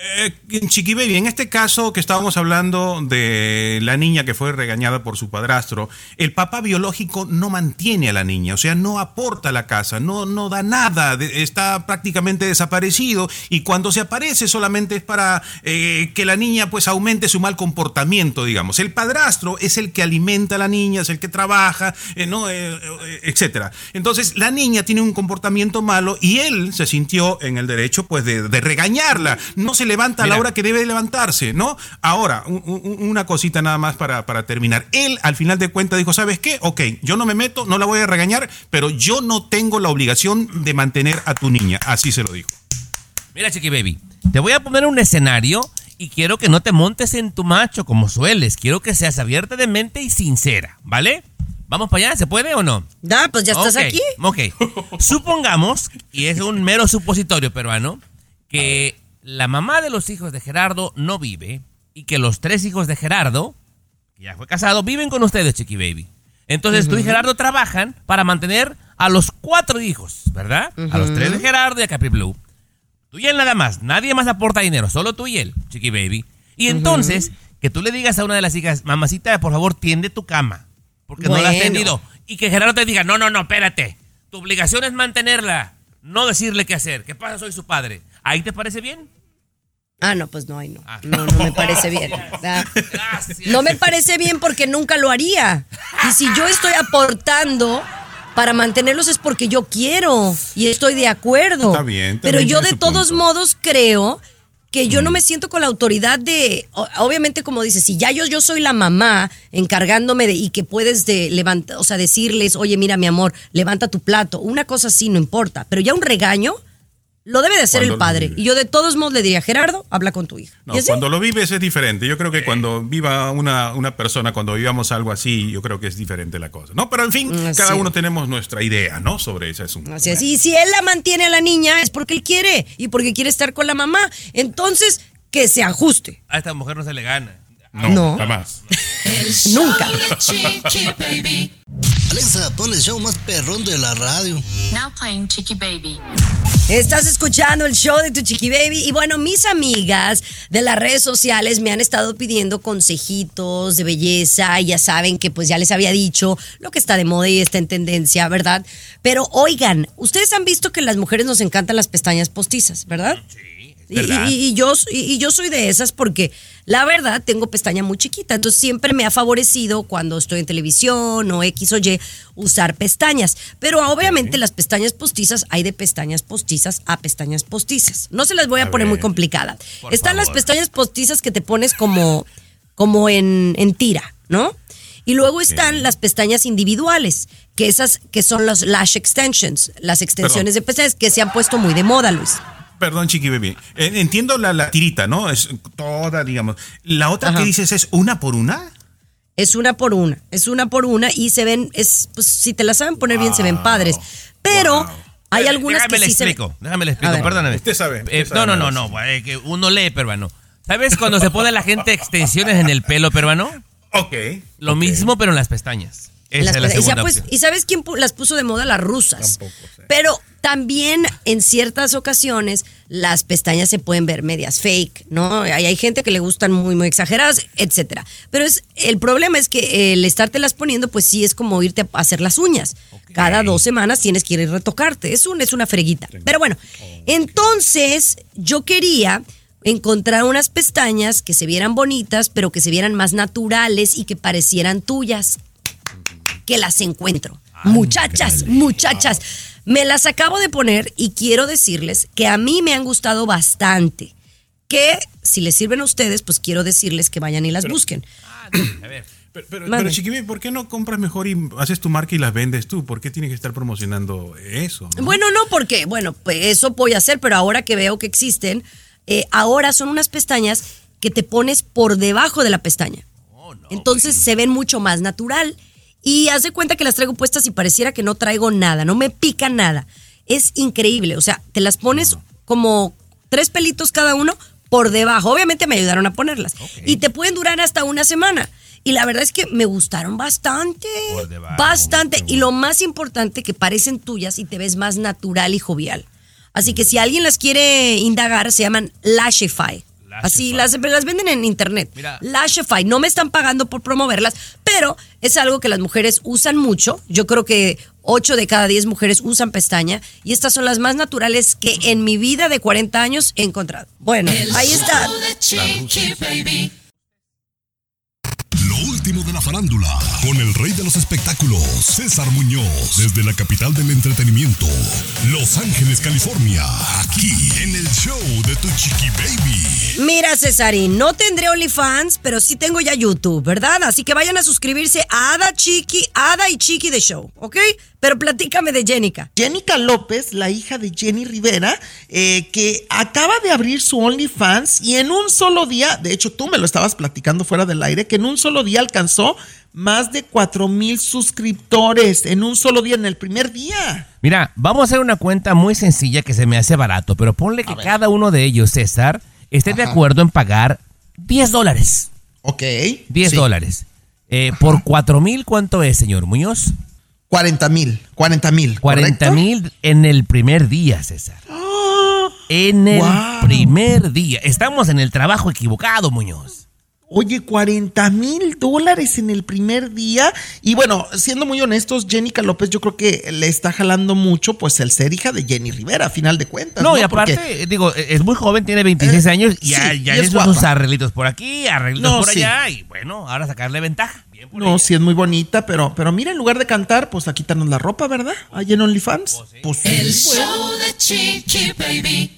Eh, Chiqui en este caso que estábamos hablando de la niña que fue regañada por su padrastro, el papá biológico no mantiene a la niña, o sea, no aporta a la casa, no, no da nada, está prácticamente desaparecido y cuando se aparece solamente es para eh, que la niña pues aumente su mal comportamiento, digamos. El padrastro es el que alimenta a la niña, es el que trabaja, eh. Eh, eh, etcétera. Entonces, la niña tiene un comportamiento malo y él se sintió en el derecho pues de, de regañarla. No se levanta a la hora que debe levantarse, ¿no? Ahora, un- un- una cosita nada más para, para terminar. Él, al final de cuentas, dijo, ¿sabes qué? Ok, yo no me meto, no la voy a regañar, pero yo no tengo la obligación de mantener a tu niña. Así se lo dijo. Mira, Chiqui Baby, te voy a poner un escenario y quiero que no te montes en tu macho como sueles. Quiero que seas abierta de mente y sincera, ¿vale? ¿Vamos para allá? ¿Se puede o no? Da, pues ya estás aquí. Ok. Supongamos, y es un mero supositorio peruano, que la mamá de los hijos de Gerardo no vive y que los tres hijos de Gerardo, que ya fue casado, viven con ustedes, Chiqui Baby. Entonces tú y Gerardo trabajan para mantener a los cuatro hijos, ¿verdad? A los tres de Gerardo y a Capri Blue. Tú y él nada más, nadie más aporta dinero, solo tú y él, Chiqui Baby. Y entonces, que tú le digas a una de las hijas, mamacita, por favor, tiende tu cama, porque no la has tendido. Y que Gerardo te diga, no, no, no, espérate, tu obligación es mantenerla, no decirle qué hacer. ¿Qué pasa? Soy su padre. ¿Ahí te parece bien? Ah, no, pues no, ay, no. No, no me parece bien. ¿verdad? No me parece bien porque nunca lo haría. Y si yo estoy aportando para mantenerlos es porque yo quiero y estoy de acuerdo. Está bien, Pero yo de todos punto. modos creo que yo no me siento con la autoridad de, obviamente como dices, si ya yo, yo soy la mamá encargándome de y que puedes de levantar, o sea, decirles, oye, mira mi amor, levanta tu plato, una cosa así no importa, pero ya un regaño lo debe de hacer Cuando el padre. Y yo de todos modos le diría, Gerardo, habla con tu hija. No, cuando lo vives es diferente. Yo creo que cuando viva una, una persona, cuando vivamos algo así, yo creo que es diferente la cosa. No, pero en fin, Mm, cada uno tenemos nuestra idea, ¿no? Sobre ese asunto. Así es. Y si él la mantiene a la niña es porque él quiere y porque quiere estar con la mamá. Entonces, que se ajuste. A esta mujer no se le gana. No, No. jamás. Nunca. Chiqui Baby. Alexa, pon el show más perrón de la radio. Now playing Chiqui Baby. Estás escuchando el show de tu chiqui baby y bueno, mis amigas de las redes sociales me han estado pidiendo consejitos de belleza y ya saben que pues ya les había dicho lo que está de moda y está en tendencia, ¿verdad? Pero oigan, ustedes han visto que a las mujeres nos encantan las pestañas postizas, ¿verdad? Y, y- y yo, y, y yo soy de esas porque la verdad tengo pestaña muy chiquita, entonces siempre me ha favorecido cuando estoy en televisión o X o Y usar pestañas. Pero obviamente las pestañas postizas hay de pestañas postizas a pestañas postizas. No se las voy a, A poner muy complicada. por Están las pestañas postizas que te pones como, como en, en tira, ¿no? Y luego están las pestañas individuales, que esas que son los lash extensions, las extensiones de pestañas que se han puesto muy de moda, Luis. Perdón, Chiqui Baby. Eh, Entiendo la, la tirita, ¿no? Es toda, digamos. La otra Ajá. que dices es una por una. Es una por una, es una por una y se ven, es, pues si te la saben poner bien, se ven padres. Pero Wow. hay algunas déjame que le sí se ven. explico, déjame le explico, perdóname. Usted sabe, usted Eh, sabe no, no, no, no, eh, que uno lee peruano. ¿Sabes cuando se pone la gente extensiones en el pelo peruano? Ok. Lo mismo, pero en las pestañas. Esa Las es la pestañas. y, segunda ya, pues. ¿Y sabes quién las puso de moda? Las rusas. Tampoco. Pero también en ciertas ocasiones las pestañas se pueden ver medias fake, ¿no? Hay, hay gente que le gustan muy, muy exageradas, etcétera. Pero es, el problema es que el estártelas poniendo, pues sí es como irte a hacer las uñas. Cada dos semanas tienes que ir a retocarte. Es, un, es una freguita. Pero bueno, entonces yo quería encontrar unas pestañas que se vieran bonitas, pero que se vieran más naturales y que parecieran tuyas que las encuentro. muchachas, muchachas, me las acabo de poner y quiero decirles que a mí me han gustado bastante. Que si les sirven a ustedes, pues quiero decirles que vayan y las busquen. A ver, Pero, pero, pero, Chiqui Baby, ¿por qué no compras mejor y haces tu marca y las vendes tú? ¿Por qué tienes que estar promocionando eso? no? Bueno, no, porque, bueno, pues eso voy a hacer, pero ahora que veo que existen, eh, ahora son unas pestañas que te pones por debajo de la pestaña. Entonces se ven mucho más natural. Y haz de cuenta que las traigo puestas y pareciera que no traigo nada, no me pica nada. Es increíble. O sea, te las pones como tres pelitos cada uno por debajo. Obviamente me ayudaron a ponerlas. Y te pueden durar hasta una semana. Y la verdad es que me gustaron bastante. Por debajo, Bastante. Y lo más importante, que parecen tuyas y te ves más natural y jovial. Así que si alguien las quiere indagar, se llaman Lashify. Así las, las venden en internet. Mira. Lashify. No me están pagando por promoverlas, pero es algo que las mujeres usan mucho. Yo creo que 8 de cada 10 mujeres usan pestaña y estas son las más naturales que en mi vida de 40 años he encontrado. Bueno, ahí está. Último de la farándula, con el rey de los espectáculos, César Muñoz, desde la capital del entretenimiento, Los Ángeles, California, aquí en el show de Tu Chiqui Baby. Mira, Cesarín, no tendré OnlyFans, pero sí tengo ya YouTube, ¿verdad? Así que vayan a suscribirse a Ada Chiqui, Ada y Chiqui de Show, ¿ok? Pero platícame de Jenica. Jenica López, la hija de Jenny Rivera, eh, que acaba de abrir su OnlyFans y en un solo día, de hecho tú me lo estabas platicando fuera del aire, que en un solo día alcanzó más de 4 mil suscriptores, en un solo día, en el primer día. Mira, vamos a hacer una cuenta muy sencilla que se me hace barato, pero ponle que cada uno de ellos, César, esté de acuerdo en pagar 10 dólares. Ok. 10 sí. dólares. Eh, por 4 mil, ¿cuánto es, señor Muñoz? 40 mil, 40 mil. 40 mil en el primer día, César. En el Wow. primer día. Estamos en el trabajo equivocado, Muñoz. Oye, 40 mil dólares en el primer día. Y bueno, siendo muy honestos, Jenica López yo creo que le está jalando mucho pues el ser hija de Jenny Rivera, a final de cuentas. No, y Porque- aparte, digo, es muy joven, tiene 26 Eh, años y ya, sí, ya y es sus arreglitos por aquí, arreglitos No, por sí. allá y bueno, ahora sacarle ventaja. Bien por No, ella. sí es muy bonita, pero, pero mira, en lugar de cantar, pues a quitarnos la ropa, ¿verdad? Allí en OnlyFans. Pues sí. El show de Chiqui Baby.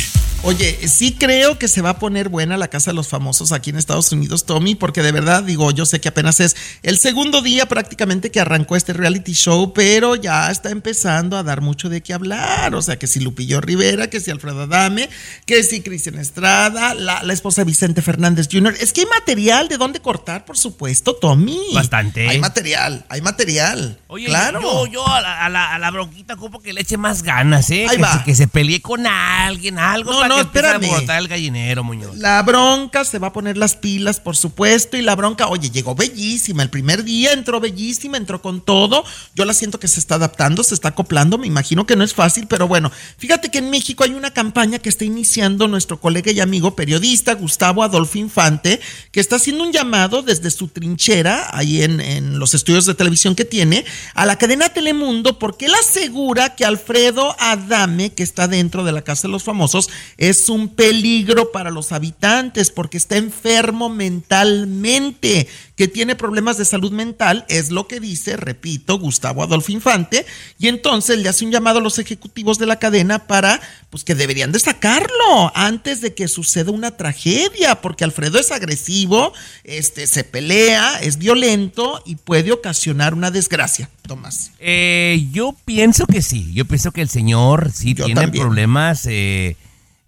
Oye, sí creo que se va a poner buena la Casa de los Famosos aquí en Estados Unidos, Tommy, porque de verdad, digo, yo sé que apenas es el segundo día prácticamente que arrancó este reality show, pero ya está empezando a dar mucho de qué hablar. O sea, que si Lupillo Rivera, que si Alfredo Adame, que si Cristian Estrada, la, la esposa de Vicente Fernández Jr. Es que hay material de dónde cortar, por supuesto, Tommy. Bastante. Hay material, hay material. Oye, claro. yo, yo a, la, a, la, a la bronquita ocupo que le eche más ganas, ¿eh? Ahí que, va. Se, que se pelee con alguien, algo No, para no, que empiece a espérame. alborotar el gallinero, Muñoz. La bronca se va a poner las pilas, por supuesto, y la bronca, oye, llegó bellísima. El primer día entró bellísima, entró con todo. Yo la siento que se está adaptando, se está acoplando. Me imagino que no es fácil, pero bueno, fíjate que en México hay una campaña que está iniciando nuestro colega y amigo periodista Gustavo Adolfo Infante, que está haciendo un llamado desde su trinchera, ahí en, en los estudios de televisión que tiene, a la cadena Telemundo, porque él asegura que Alfredo Adame, que está dentro de la Casa de los Famosos, es un peligro para los habitantes porque está enfermo mentalmente, que tiene problemas de salud mental, es lo que dice, repito, Gustavo Adolfo Infante, y entonces le hace un llamado a los ejecutivos de la cadena para, pues que deberían de sacarlo antes de que suceda una tragedia, porque Alfredo es agresivo, este, se pelea, es violento y puede ocasionar una desgracia, Tomás. Eh, yo pienso que sí. Yo pienso que el señor sí Yo tiene también. problemas eh,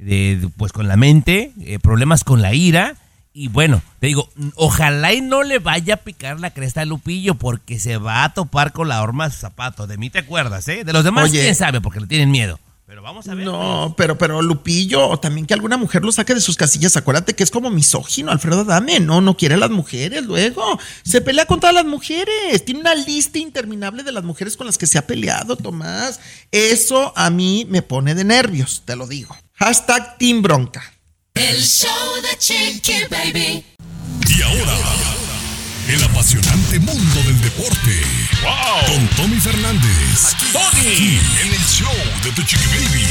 de, pues con la mente, eh, problemas con la ira. Y bueno, te digo, ojalá y no le vaya a picar la cresta a Lupillo porque se va a topar con la horma de su zapato. De mí te acuerdas, ¿eh? De los demás, Oye. quién sabe, porque le tienen miedo. Pero vamos a ver. No, pero, pero Lupillo, o también que alguna mujer lo saque de sus casillas. Acuérdate que es como misógino, Alfredo Adame. No, no quiere a las mujeres luego. Se pelea con todas las mujeres. Tiene una lista interminable de las mujeres con las que se ha peleado, Tomás. Eso a mí me pone de nervios, te lo digo. Hashtag Team Bronca. El show de Chiqui Baby. Y ahora, el apasionante mundo del deporte. Con Tommy Fernández. Aquí en el show de Tu Chiqui Baby.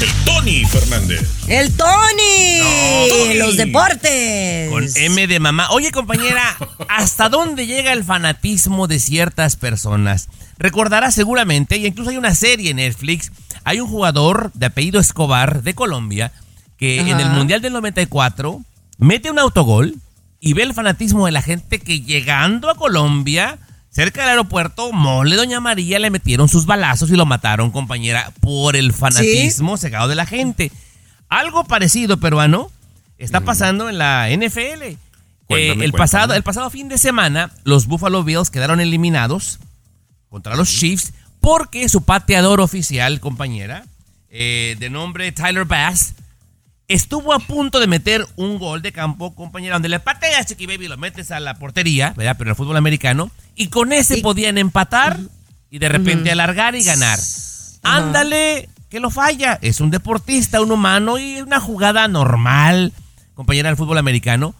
El Tony Fernández. El Tony. Tony. Los deportes. Con M de mamá. Oye, compañera, ¿hasta dónde llega el fanatismo de ciertas personas? Recordarás seguramente, y incluso hay una serie en Netflix, hay un jugador de apellido Escobar de Colombia que en el. Mundial del 94 mete un autogol y ve el fanatismo de la gente que llegando a Colombia, cerca del aeropuerto, Mole Doña María le metieron sus balazos y lo mataron, compañera, por el fanatismo cegado de la gente. Algo parecido, peruano, está pasando en la NFL. Eh, el, pasado, el pasado fin de semana, los Buffalo Bills quedaron eliminados contra los Chiefs porque su pateador oficial, compañera, eh, de nombre Tyler Bass, estuvo a punto de meter un gol de campo, compañera, donde le pateas, Chiqui Baby, lo metes a la portería, ¿verdad? Pero en el fútbol americano, y con ese podían empatar y de repente alargar y ganar. Ándale, que lo falla. Es un deportista, un humano y una jugada normal, compañera del fútbol americano.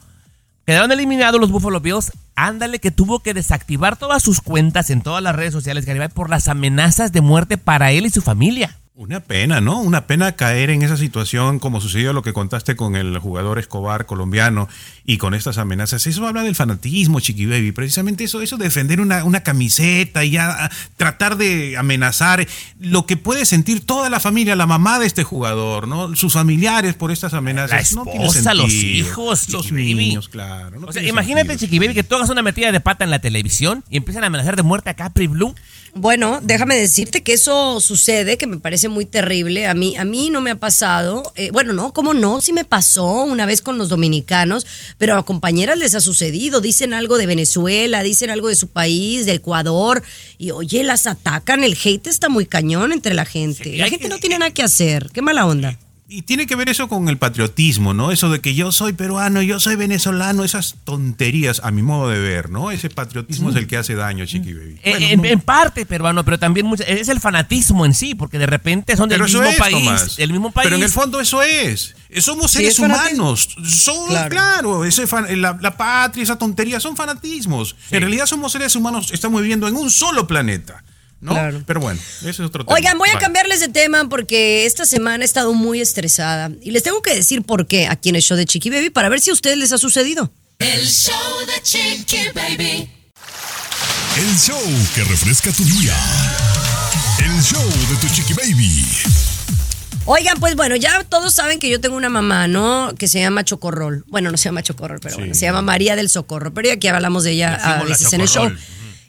Quedaron eliminados los Buffalo Bills. Ándale que tuvo que desactivar todas sus cuentas en todas las redes sociales Garibay, por las amenazas de muerte para él y su familia. Una pena, ¿no? Una pena caer en esa situación como sucedió lo que contaste con el jugador Escobar colombiano y con estas amenazas. Eso habla del fanatismo, Chiqui Baby. Precisamente eso, eso de defender una, una camiseta y ya ah, tratar de amenazar lo que puede sentir toda la familia, la mamá de este jugador, ¿no? Sus familiares por estas amenazas. La No tiene esposa, los hijos, los niños, claro. no O sea, imagínate, sentido. Chiqui Baby, que tú hagas una metida de pata en la televisión y empiezan a amenazar de muerte a Capri Blue. Bueno, déjame decirte que eso sucede, que me parece muy terrible. A mí, a mí no me ha pasado. Eh, bueno, no, ¿cómo no? Sí me pasó una vez con los dominicanos, pero a compañeras les ha sucedido. Dicen algo de Venezuela, dicen algo de su país, de Ecuador, y oye, las atacan. El hate está muy cañón entre la gente. Sí, la gente que- no tiene nada que hacer. Qué mala onda. Y tiene que ver eso con el patriotismo, ¿no? Eso de que yo soy peruano, yo soy venezolano, esas tonterías a mi modo de ver, ¿no? Ese patriotismo es el que hace daño, Chiqui Baby. Eh, Bueno, en, no- en parte peruano, pero también mucha- es el fanatismo en sí, porque de repente son del mismo es, país, Tomás. del mismo país. Pero en el fondo eso es. Somos Sí, seres humanos. Son, Claro. claro, ese fan- la, la patria, esa tontería, son fanatismos. En realidad somos seres humanos, estamos viviendo en un solo planeta. ¿No? Claro. Pero bueno, ese es otro tema. Oigan, voy a Vale. cambiarles de tema porque esta semana he estado muy estresada. Y les tengo que decir por qué aquí en el show de Chiqui Baby para ver si a ustedes les ha sucedido. El show de Chiqui Baby. El show que refresca tu día. El show de tu chiqui baby. Oigan, pues bueno, ya todos saben que yo tengo una mamá, ¿no? Que se llama Chocorrol. Bueno, no se llama Chocorrol, pero bueno, se llama María del Socorro. Pero ya aquí hablamos de ella a Decimos veces en el show.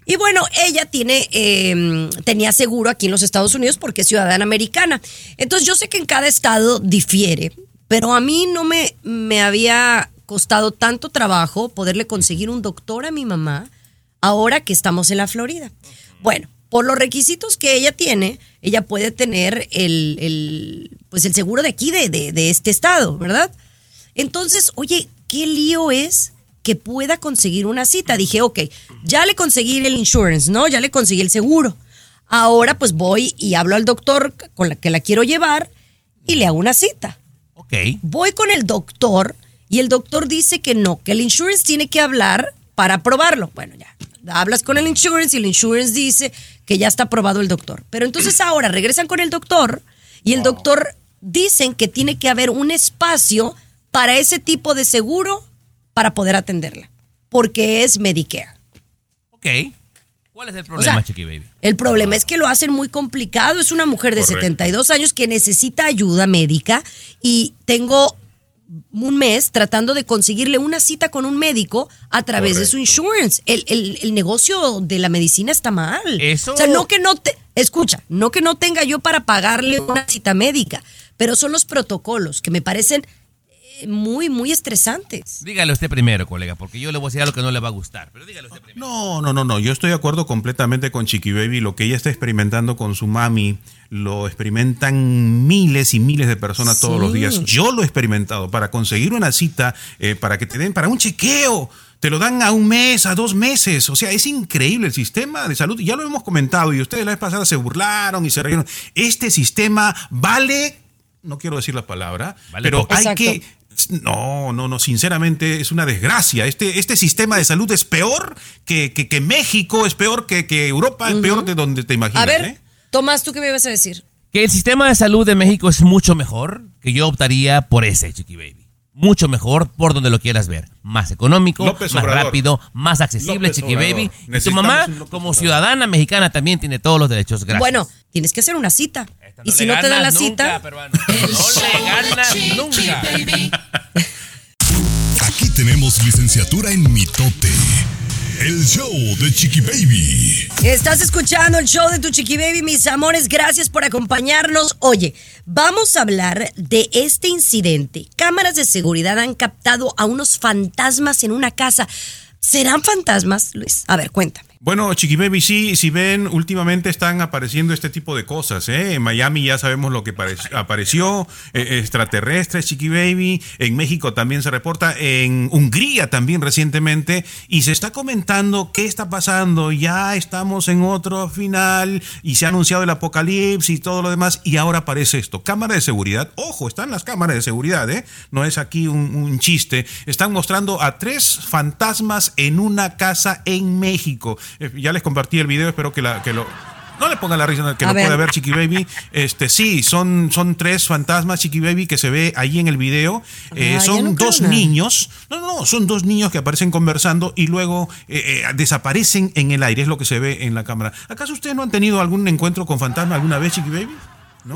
Y bueno, ella tiene, eh, tenía seguro aquí en los Estados Unidos porque es ciudadana americana. Entonces yo sé que en cada estado difiere, pero a mí no me, me había costado tanto trabajo poderle conseguir un doctor a mi mamá ahora que estamos en la Florida. Bueno, por los requisitos que ella tiene, ella puede tener el, el, pues el seguro de aquí, de, de- de este estado, ¿verdad? Entonces, oye, ¿qué lío es que pueda conseguir una cita? Dije, ok, ya le conseguí el insurance, ¿no? Ya le conseguí el seguro. Ahora pues voy y hablo al doctor con la que la quiero llevar y le hago una cita. Ok. Voy con el doctor y el doctor dice que no, que el insurance tiene que hablar para aprobarlo. Bueno, ya. Hablas con el insurance y el insurance dice que ya está aprobado el doctor. Pero entonces ahora regresan con el doctor y el doctor dicen que tiene que haber un espacio para ese tipo de seguro para poder atenderla, porque es Medicare. Ok. ¿Cuál es el problema, sea, Chiqui Baby? El problema es que lo hacen muy complicado. Es una mujer de Correcto. 72 años que necesita ayuda médica y tengo un mes tratando de conseguirle una cita con un médico a través de su insurance. El, el- el negocio de la medicina está mal. Eso- O sea, no que no te... Escucha, no que no tenga yo para pagarle una cita médica, pero son los protocolos que me parecen muy, muy estresantes. Dígale usted primero, colega, porque yo le voy a decir algo que no le va a gustar. Pero dígale usted primero. No, no, no, no. Yo estoy de acuerdo completamente con Chiqui Baby. Lo que ella está experimentando con su mami lo experimentan miles y miles de personas todos Sí. los días. Yo lo he experimentado. Para conseguir una cita, eh, para que te den, para un chequeo. Te lo dan a un mes, a dos meses. O sea, es increíble el sistema de salud. Ya lo hemos comentado y ustedes la vez pasada se burlaron y se reyeron. Este sistema vale, no quiero decir la palabra, Vale pero poco. hay Exacto. que no, no, no, sinceramente es una desgracia. Este, este sistema de salud es peor que, que, que México, es peor que, que Europa, es peor de donde te imaginas. A ver, ¿eh? Tomás, ¿tú qué me ibas a decir? Que el sistema de salud de México es mucho mejor, que yo optaría por ese, Chiqui Baby. Mucho mejor por donde lo quieras ver. Más económico, López más Obrador. rápido, más accesible, López Chiqui Obrador. Baby. Y tu mamá, como ciudadana mexicana, también tiene todos los derechos. Gracias. Bueno, tienes que hacer una cita. y no si no te dan la nunca, cita, peruano. No le ganas nunca. Aquí tenemos licenciatura en mitote. El show de Chiqui Baby. Estás escuchando el show de tu chiqui baby, mis amores. Gracias por acompañarnos. Oye, vamos a hablar de este incidente. Cámaras de seguridad han captado a unos fantasmas en una casa. ¿Serán fantasmas, Luis? A ver, cuéntame. Bueno, Chiqui Baby, sí, si ven, últimamente están apareciendo este tipo de cosas. ¿eh? En Miami ya sabemos lo que pare- apareció, eh, extraterrestres, Chiqui Baby. En México también se reporta, en Hungría también recientemente. Y se está comentando qué está pasando. Ya estamos en otro final y se ha anunciado el apocalipsis y todo lo demás. Y ahora aparece esto. Cámara de seguridad. Ojo, están las cámaras de seguridad, ¿eh? No es aquí un chiste. Están mostrando a tres fantasmas en una casa en México. Eh, ya les compartí el video, espero que, la, que lo... No le ponga la risa que A lo ver. pueda ver Chiqui Baby. Este, sí, son, son tres fantasmas Chiqui Baby que se ve ahí en el video. Eh, Ah, ya son no dos nada. niños. No, no, no, son dos niños que aparecen conversando y luego eh, eh, desaparecen en el aire. Es lo que se ve en la cámara. ¿Acaso ustedes no han tenido algún encuentro con fantasma alguna vez, Chiqui Baby?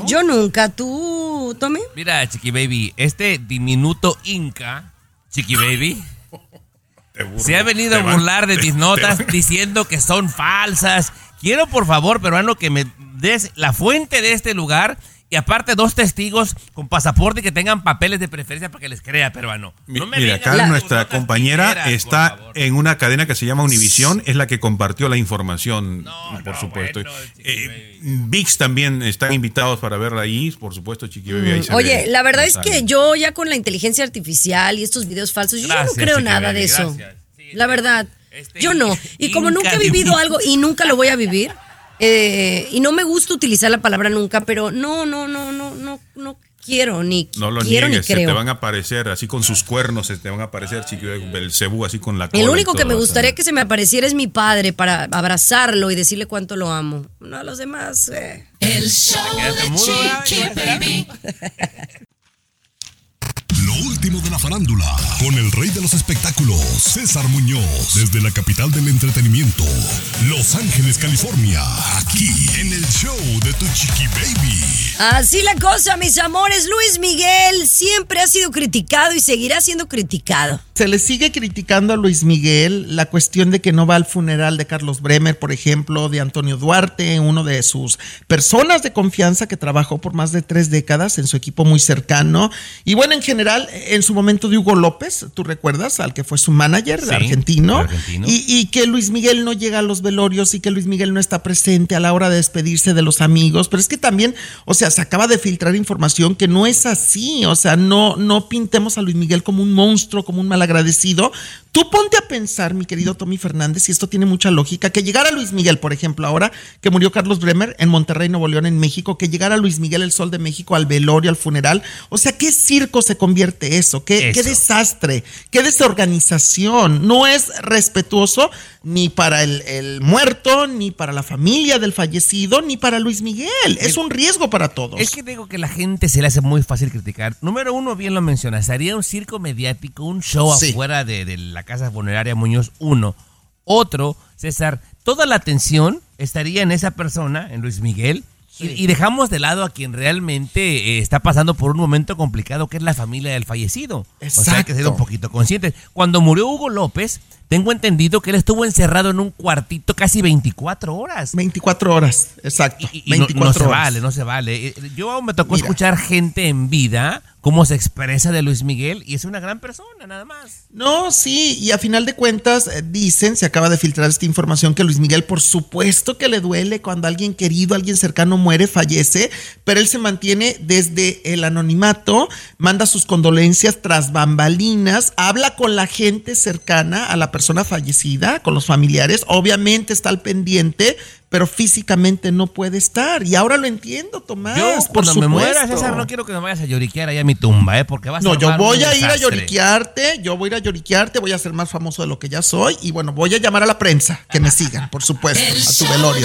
Yo nunca. ¿Tú, Tommy? Mira, Chiqui Baby, este diminuto inca, Chiqui Baby, se ha venido a van- burlar de mis notas van- diciendo que son falsas. Quiero, por favor, peruano, que me des la fuente de este lugar Y aparte, dos testigos con pasaporte que tengan papeles de preferencia para que les crea, peruano. No me Mira, acá nuestra compañera está en una cadena que se llama Univisión, es la que compartió la información, por supuesto. Eh, VIX también están invitados para verla ahí, por supuesto, Chiqui Baby. ahí se Mm, Oye, ve la verdad es que yo ya con la inteligencia artificial y estos videos falsos, yo ya no creo Chiqui nada Baby, de eso. La verdad, yo no. Y como nunca he vivido algo y nunca lo voy a vivir, eh, y no me gusta utilizar la palabra nunca, pero no, no, no, no, no, no quiero ni No lo quiero niegues, ni se te creo. van a aparecer así con sus cuernos, se te van a aparecer Chiqui Baby, Belcebú así con la cola. El único que me gustaría que se me apareciera es mi padre para abrazarlo y decirle cuánto lo amo. No, los demás. eh. El show de Chiqui Baby. Lo último de la farándula, con el rey de los espectáculos, César Muñoz, desde la capital del entretenimiento, Los Ángeles, California, aquí en el show de Tu Chiqui Baby. Así la cosa, mis amores. Luis Miguel siempre ha sido criticado y seguirá siendo criticado. Se le sigue criticando a Luis Miguel la cuestión de que no va al funeral de Carlos Bremer, por ejemplo, de Antonio Duarte, uno de sus personas de confianza que trabajó por más de tres décadas en su equipo muy cercano. Y bueno, en general, en su momento de Hugo López, tú recuerdas, al que fue su manager Sí, argentino, argentino. Y, y que Luis Miguel no llega a los velorios y que Luis Miguel no está presente a la hora de despedirse de los amigos. Pero es que también, o sea, se acaba de filtrar información que no es así. O sea, no, no pintemos a Luis Miguel como un monstruo, como un malagradecido. Tú ponte a pensar, mi querido Tommy Fernández, y esto tiene mucha lógica, que llegara Luis Miguel, por ejemplo, ahora que murió Carlos Bremer en Monterrey, Nuevo León, en México, que llegara Luis Miguel, el Sol de México, al velorio, al funeral. O sea, ¿qué circo se convierte eso? ¿Qué, qué Eso. desastre? ¿Qué desorganización? No es respetuoso ni para el, el muerto, ni para la familia del fallecido, ni para Luis Miguel. Es un riesgo para todos. Es que digo que la gente se le hace muy fácil criticar. Número uno, bien lo mencionas, haría un circo mediático, un show Sí. afuera de, de la casa funeraria Muñoz uno. Otro, César, toda la atención estaría en esa persona, en Luis Miguel, y, y dejamos de lado a quien realmente eh, está pasando por un momento complicado, que es la familia del fallecido. O sea, hay que ser Exacto. un poquito conscientes. Cuando murió Hugo López, tengo entendido que él estuvo encerrado en un cuartito casi 24 horas. 24 horas, exacto. Y no, 24 no se horas. vale, no se vale. Eh, Yo me tocó Mira. escuchar gente en vida cómo se expresa de Luis Miguel y es una gran persona, nada más. No, sí, y a final de cuentas eh, dicen, se acaba de filtrar esta información, que Luis Miguel por supuesto que le duele cuando alguien querido, alguien cercano muere, fallece, pero él se mantiene desde el anonimato, manda sus condolencias tras bambalinas, habla con la gente cercana a la persona fallecida, con los familiares, obviamente está al pendiente, pero físicamente no puede estar. Y ahora lo entiendo, Tomás. Yo por cuando me muera, supuesto. César, no quiero que me vayas a lloriquear allá a mi tumba, ¿eh? Porque vas a No, yo voy a ir a lloriquearte, yo voy a ir a lloriquearte, voy a ser más famoso de lo que ya soy y bueno, voy a llamar a la prensa que me sigan, por supuesto, a tu velorio.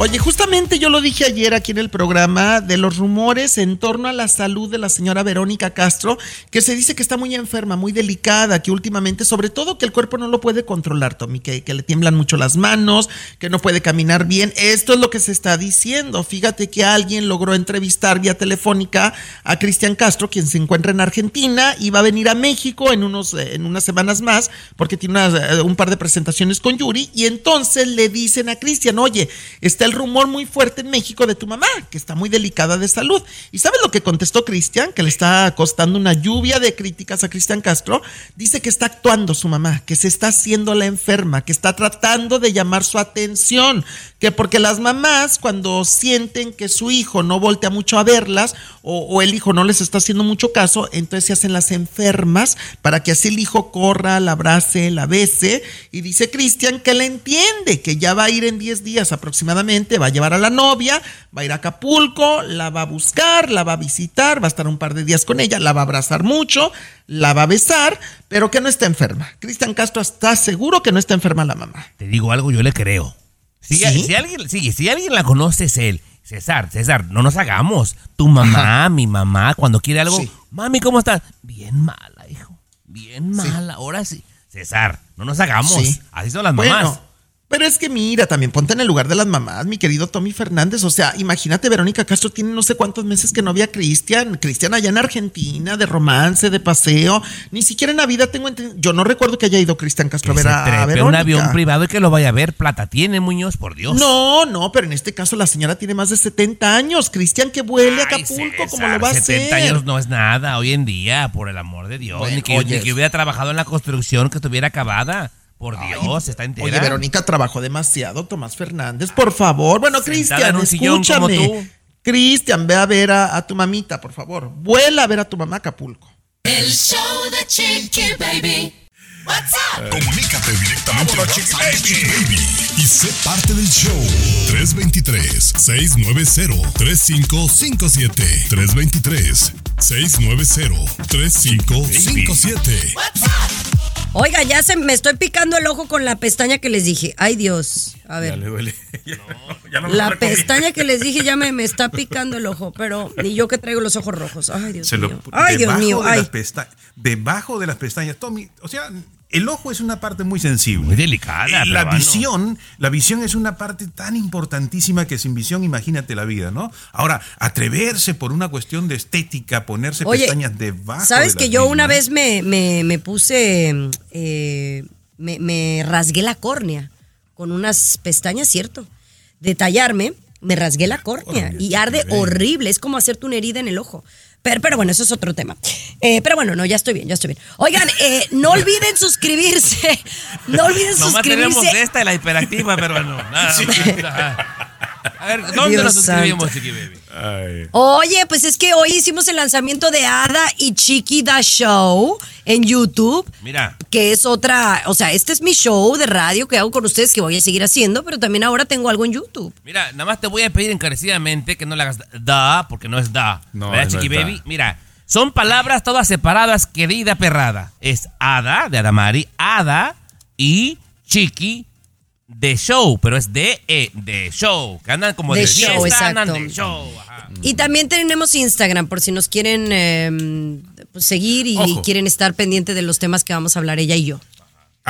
Oye, justamente yo lo dije ayer aquí en el programa de los rumores en torno a la salud de la señora Verónica Castro, que se dice que está muy enferma, muy delicada, que últimamente, sobre todo que el cuerpo no lo puede controlar, Tommy, que, le tiemblan mucho las manos, que no puede caminar bien. Esto es lo que se está diciendo. Fíjate que alguien logró entrevistar vía telefónica a Cristian Castro, quien se encuentra en Argentina y va a venir a México en, unos, eh, en unas semanas más, porque tiene unas, eh, un par de presentaciones con Yuri, y entonces le dicen a Cristian, oye, está el rumor muy fuerte en México de tu mamá, que está muy delicada de salud. ¿Y sabes lo que contestó Cristian? Que le está costando una lluvia de críticas a Cristian Castro. Dice que está actuando su mamá, que se está haciendo la enferma, que está tratando de llamar su atención, que porque las mamás cuando sienten que su hijo no voltea mucho a verlas o, o el hijo no les está haciendo mucho caso, entonces se hacen las enfermas para que así el hijo corra, la abrace, la bese. Y dice Cristian que la entiende, que ya va a ir en 10 días aproximadamente, va a llevar a la novia, va a ir a Acapulco, la va a buscar, la va a visitar, va a estar un par de días con ella, la va a abrazar mucho, la va a besar, pero que no está enferma. Cristian Castro está seguro que no está enferma la mamá. Te digo algo, yo le creo. Si, ¿Sí? si alguien, sí, si alguien la conoce es él. César, César, no nos hagamos. Tu mamá, mi mamá, cuando quiere algo, Sí. mami, ¿cómo estás? Bien mala, hijo. Bien mala, ahora sí. César, no nos hagamos. Sí. Así son las mamás. Bueno, Pero es que mira, también ponte en el lugar de las mamás, mi querido Tommy Fernández. O sea, imagínate, Verónica Castro tiene no sé cuántos meses que no había a Cristian. Cristian allá en Argentina, de romance, de paseo. Ni siquiera en Navidad tengo entendido. Yo no recuerdo que haya ido Cristian Castro a Que ver se a, a trepe Verónica. un avión privado y que lo vaya a ver. Plata tiene, Muñoz, por Dios. No, no, pero en este caso la señora tiene más de 70 años. Cristian, que vuele a Acapulco, como lo va a 70 hacer? años no es nada hoy en día, por el amor de Dios. Bueno, ni, que, ni que hubiera trabajado en la construcción, que estuviera acabada. Por Dios, está entera. Oye, Verónica trabajó demasiado, Tomás Fernández, por favor. Bueno, Cristian, escúchame. Cristian, ve a ver a, a tu mamita, por favor. Vuela a ver a tu mamá a Acapulco. El show de Chiqui Baby. What's up? Comunícate directamente de Chiqui Baby y sé parte del show. 323-690-3557. 323-690-3557. Oiga, ya se me estoy picando el ojo con la pestaña que les dije. Ay, Dios. A ver. Ya le duele. Ya no lo La recomiendo. pestaña que les dije ya me, me está picando el ojo, pero ni yo que traigo los ojos rojos. Ay, Dios Se lo- mío. Ay, Dios mío. de Ay. debajo de las pestañas, Tommy, o sea, el ojo es una parte muy sensible. Muy delicada, Eh, La pero bueno. visión, la visión es una parte tan importantísima que sin visión imagínate la vida, ¿no? Ahora, atreverse por una cuestión de estética, ponerse Oye, pestañas debajo ¿Sabes de que yo una vez me, me, me puse, eh, me, me rasgué la córnea con unas pestañas, cierto? De tallarme, me rasgué la córnea y arde horrible, es como hacerte una herida en el ojo. Pero, pero bueno, eso es otro tema. Eh, pero bueno, no, ya estoy bien, ya estoy bien. Oigan, eh, no olviden suscribirse. No olviden Nomás tenemos suscribirse. esta y la hiperactiva, pero no. Nada Sí. A ver, ¿dónde Dios nos suscribimos. Chiqui Baby? Oye, pues es que hoy hicimos el lanzamiento de Ada y Chiqui Da Show en YouTube. Mira. que es otra, o sea, este es mi show de radio que hago con ustedes que voy a seguir haciendo, pero también ahora tengo algo en YouTube. Mira, nada más te voy a pedir encarecidamente que no le hagas da, porque no es da. No, ¿Verdad, no Chiqui es da. Baby? Mira, son palabras todas separadas, querida perrada. Es Ada, de Adamari, Ada y Chiqui de show, pero es de e, de show, que andan como de, De show, fiesta, andan exacto. de show. ajá. Y también tenemos Instagram por si nos quieren eh, pues, seguir y Ojo. quieren estar pendiente de los temas que vamos a hablar ella y yo.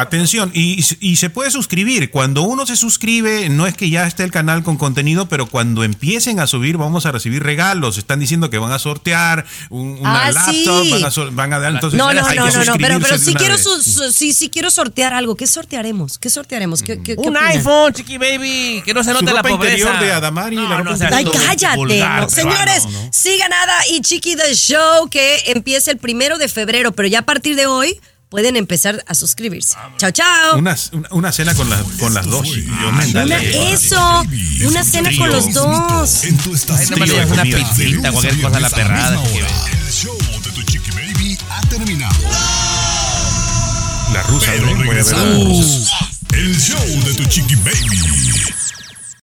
Atención, y, y se puede suscribir. Cuando uno se suscribe, no es que ya esté el canal con contenido, pero cuando empiecen a subir, vamos a recibir regalos. Están diciendo que van a sortear un- una Ah, laptop, sí. van, a, van a dar. Entonces, no, no, hay no, que no, no, pero, pero una quiero, vez. su- su- sí, sí quiero sortear algo. ¿Qué sortearemos? ¿Qué sortearemos? ¿Qué, qué- qué Un iPhone, Chiqui Baby, que no se Su note la pobreza. interior de Adamari, la ropa seas Ay, cállate. vulgar, no. Señores, ¿no? sigan Ada y Chiqui The Show que empieza el primero de febrero, pero ya a partir de hoy pueden empezar a suscribirse. Chao, chao. Una, una, una cena con, las con las dos. chiquillones, Una- eso, una cena con los dos. En tu estación. Ay, das una pizzita, cualquier cosa a la perrada. El show de tu Chiqui Baby ha terminado. La rusa, Pero ¿no? Voy a ver la rusa. El show de tu Chiqui Baby.